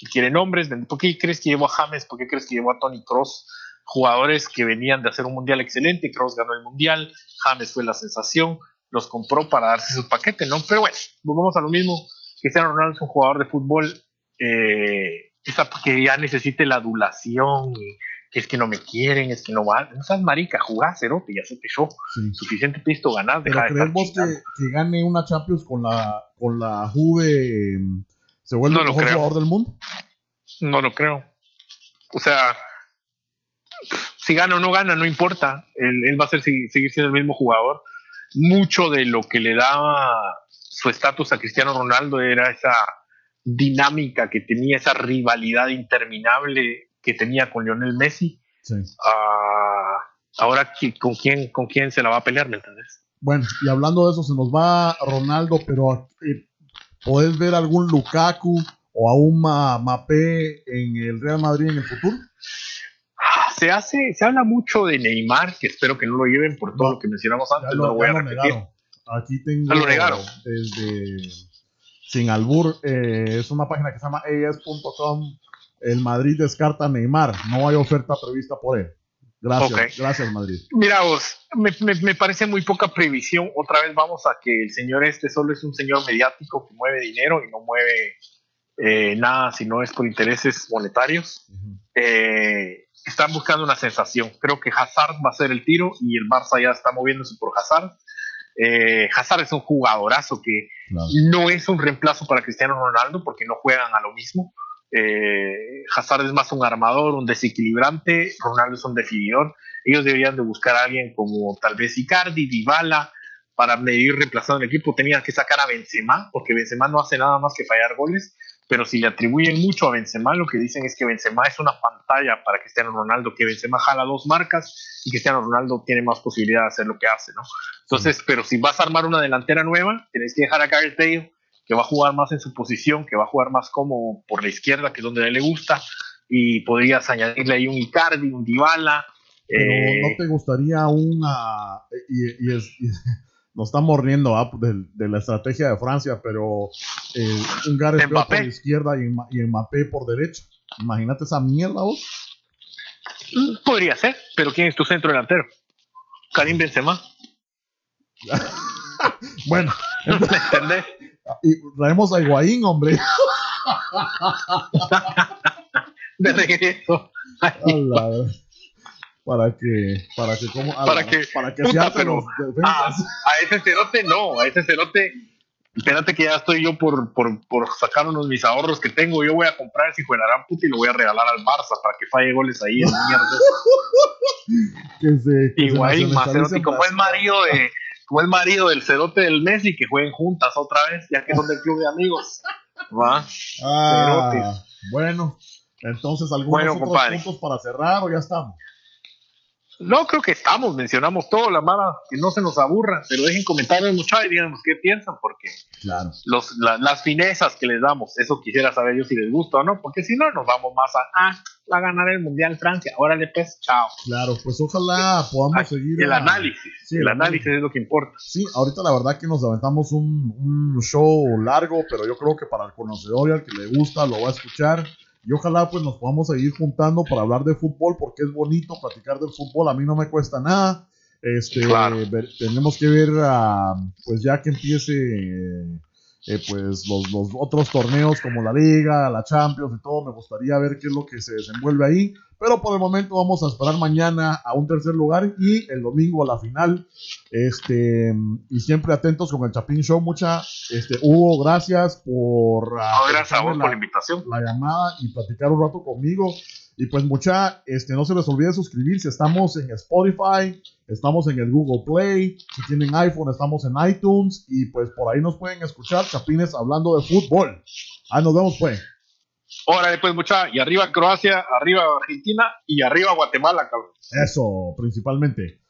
Si quiere nombres, ¿por qué crees que llevó a James? ¿Por qué crees que llevó a Tony Cross? Jugadores que venían de hacer un mundial excelente, Cross ganó el mundial, James fue la sensación, los compró para darse su paquete, ¿no? Pero bueno, volvemos a lo mismo. Cristiano Ronaldo es un jugador de fútbol eh, esa que ya necesite la adulación, y que es que no me quieren, es que no va. No seas marica, jugás, cerote, ya sé que yo. Sí. Suficiente pisto ganás, deja de ¿crees estar vos que, que gane una Champions con la, con la Juve? ¿Se vuelve No el lo mejor creo. jugador del mundo? No lo creo. O sea, si gana o no gana, no importa. Él, él va a ser, seguir siendo el mismo jugador. Mucho de lo que le daba su estatus a Cristiano Ronaldo era esa dinámica que tenía, esa rivalidad interminable que tenía con Lionel Messi. Sí. Ah, ahora, ¿qui- ¿con quién, ¿con quién se la va a pelear? ¿Me entendés? Bueno, y hablando de eso, se nos va Ronaldo, pero eh, ¿podés ver algún Lukaku o a un Ma- Mbappé en el Real Madrid en el futuro? Se hace, se habla mucho de Neymar, que espero que no lo lleven por todo No. lo que mencionamos antes, no lo, voy a repetir. negaron. Aquí tengo lo negaron. desde Sin Albur, eh, es una página que se llama es.com. El Madrid descarta a Neymar, no hay oferta prevista por él. Gracias, gracias Madrid. Mira vos, me, me- me parece muy poca previsión. Otra vez vamos a que el señor este solo es un señor mediático que mueve dinero y no mueve eh, nada si no es por intereses monetarios. Eh, están buscando una sensación. Creo que Hazard va a ser el tiro y el Barça ya está moviéndose por Hazard. Eh, Hazard es un jugadorazo que no es un reemplazo para Cristiano Ronaldo porque no juegan a lo mismo. Eh, Hazard es más un armador, un desequilibrante, Ronaldo es un definidor. Ellos deberían de buscar a alguien como tal vez Icardi, Dybala, para medir reemplazando el equipo. Tenían que sacar a Benzema, porque Benzema no hace nada más que fallar goles, pero si le atribuyen mucho a Benzema, lo que dicen es que Benzema es una pantalla para Cristiano Ronaldo, que Benzema jala dos marcas y Cristiano Ronaldo tiene más posibilidad de hacer lo que hace, ¿no? Entonces, pero si vas a armar una delantera nueva, tenés que dejar a Gareth Bale, que va a jugar más en su posición, que va a jugar más como por la izquierda, que es donde a él le gusta, y podrías añadirle ahí un Icardi, un Dybala. Pero eh, no te gustaría una. Y, y es, y (laughs) nos estamos riendo ¿ah? de, de la estrategia de Francia, pero eh, un Gareth por izquierda y, y Mbappé por derecha. Imagínate esa mierda, vos. mm, podría ser, pero ¿quién es tu centro delantero? Karim Benzema, (laughs) Bueno, (laughs) ¿me entendés? Y traemos a Higuaín, hombre. (laughs) De regreso. Para que, para que, como, Para que- para que puta, pero- a ese cerote no, a ese cerote. Espérate que ya estoy yo por, por, por sacar unos mis ahorros que tengo. Yo voy a comprar ese hijo de la gran puta y lo voy a regalar al Barça para que falle goles ahí. el mierda. (laughs) que se, que más. Y como es marido de, como es marido del cerote del Messi, que jueguen juntas otra vez, ya que son del club de amigos. (laughs) ¿Va? Ah, bueno, entonces algunos Bueno, otros compadre. puntos para cerrar o ya estamos. No, creo que estamos, mencionamos todo, la mala, que no se nos aburra, pero dejen comentarios muchachos y díganos qué piensan, porque Claro. los, la- las finezas que les damos, eso quisiera saber yo si les gusta o no, porque si no, nos vamos más a, ah, va a ganar el Mundial Francia, órale pues, chao. Claro, pues ojalá podamos seguir. El a- análisis, Sí, el el análisis es lo que importa. Sí, ahorita la verdad que nos aventamos un, un show largo, pero yo creo que para el conocedor y al que le gusta lo va a escuchar. Y ojalá pues nos podamos seguir juntando para hablar de fútbol, porque es bonito platicar del fútbol, a mí no me cuesta nada. Este, Claro. ver- tenemos que ver, ah, pues ya que empiece, eh, pues los, los otros torneos como la Liga, la Champions y todo, me gustaría ver qué es lo que se desenvuelve ahí. Pero por el momento vamos a esperar mañana a un tercer lugar y el domingo a la final. Este, y siempre atentos con el Chapín Show. Mucha, este, Hugo, gracias por No, gracias a vos aceptarme por la la, invitación. la llamada y platicar un rato conmigo. Y pues mucha, este, no se les olvide suscribirse. Estamos en Spotify, estamos en el Google Play. Si tienen iPhone, estamos en iTunes. Y pues por ahí nos pueden escuchar Chapines hablando de fútbol. Ahí nos vemos pues. Órale pues, mucha, y arriba Croacia, arriba Argentina y arriba Guatemala, cabrón. Eso, principalmente.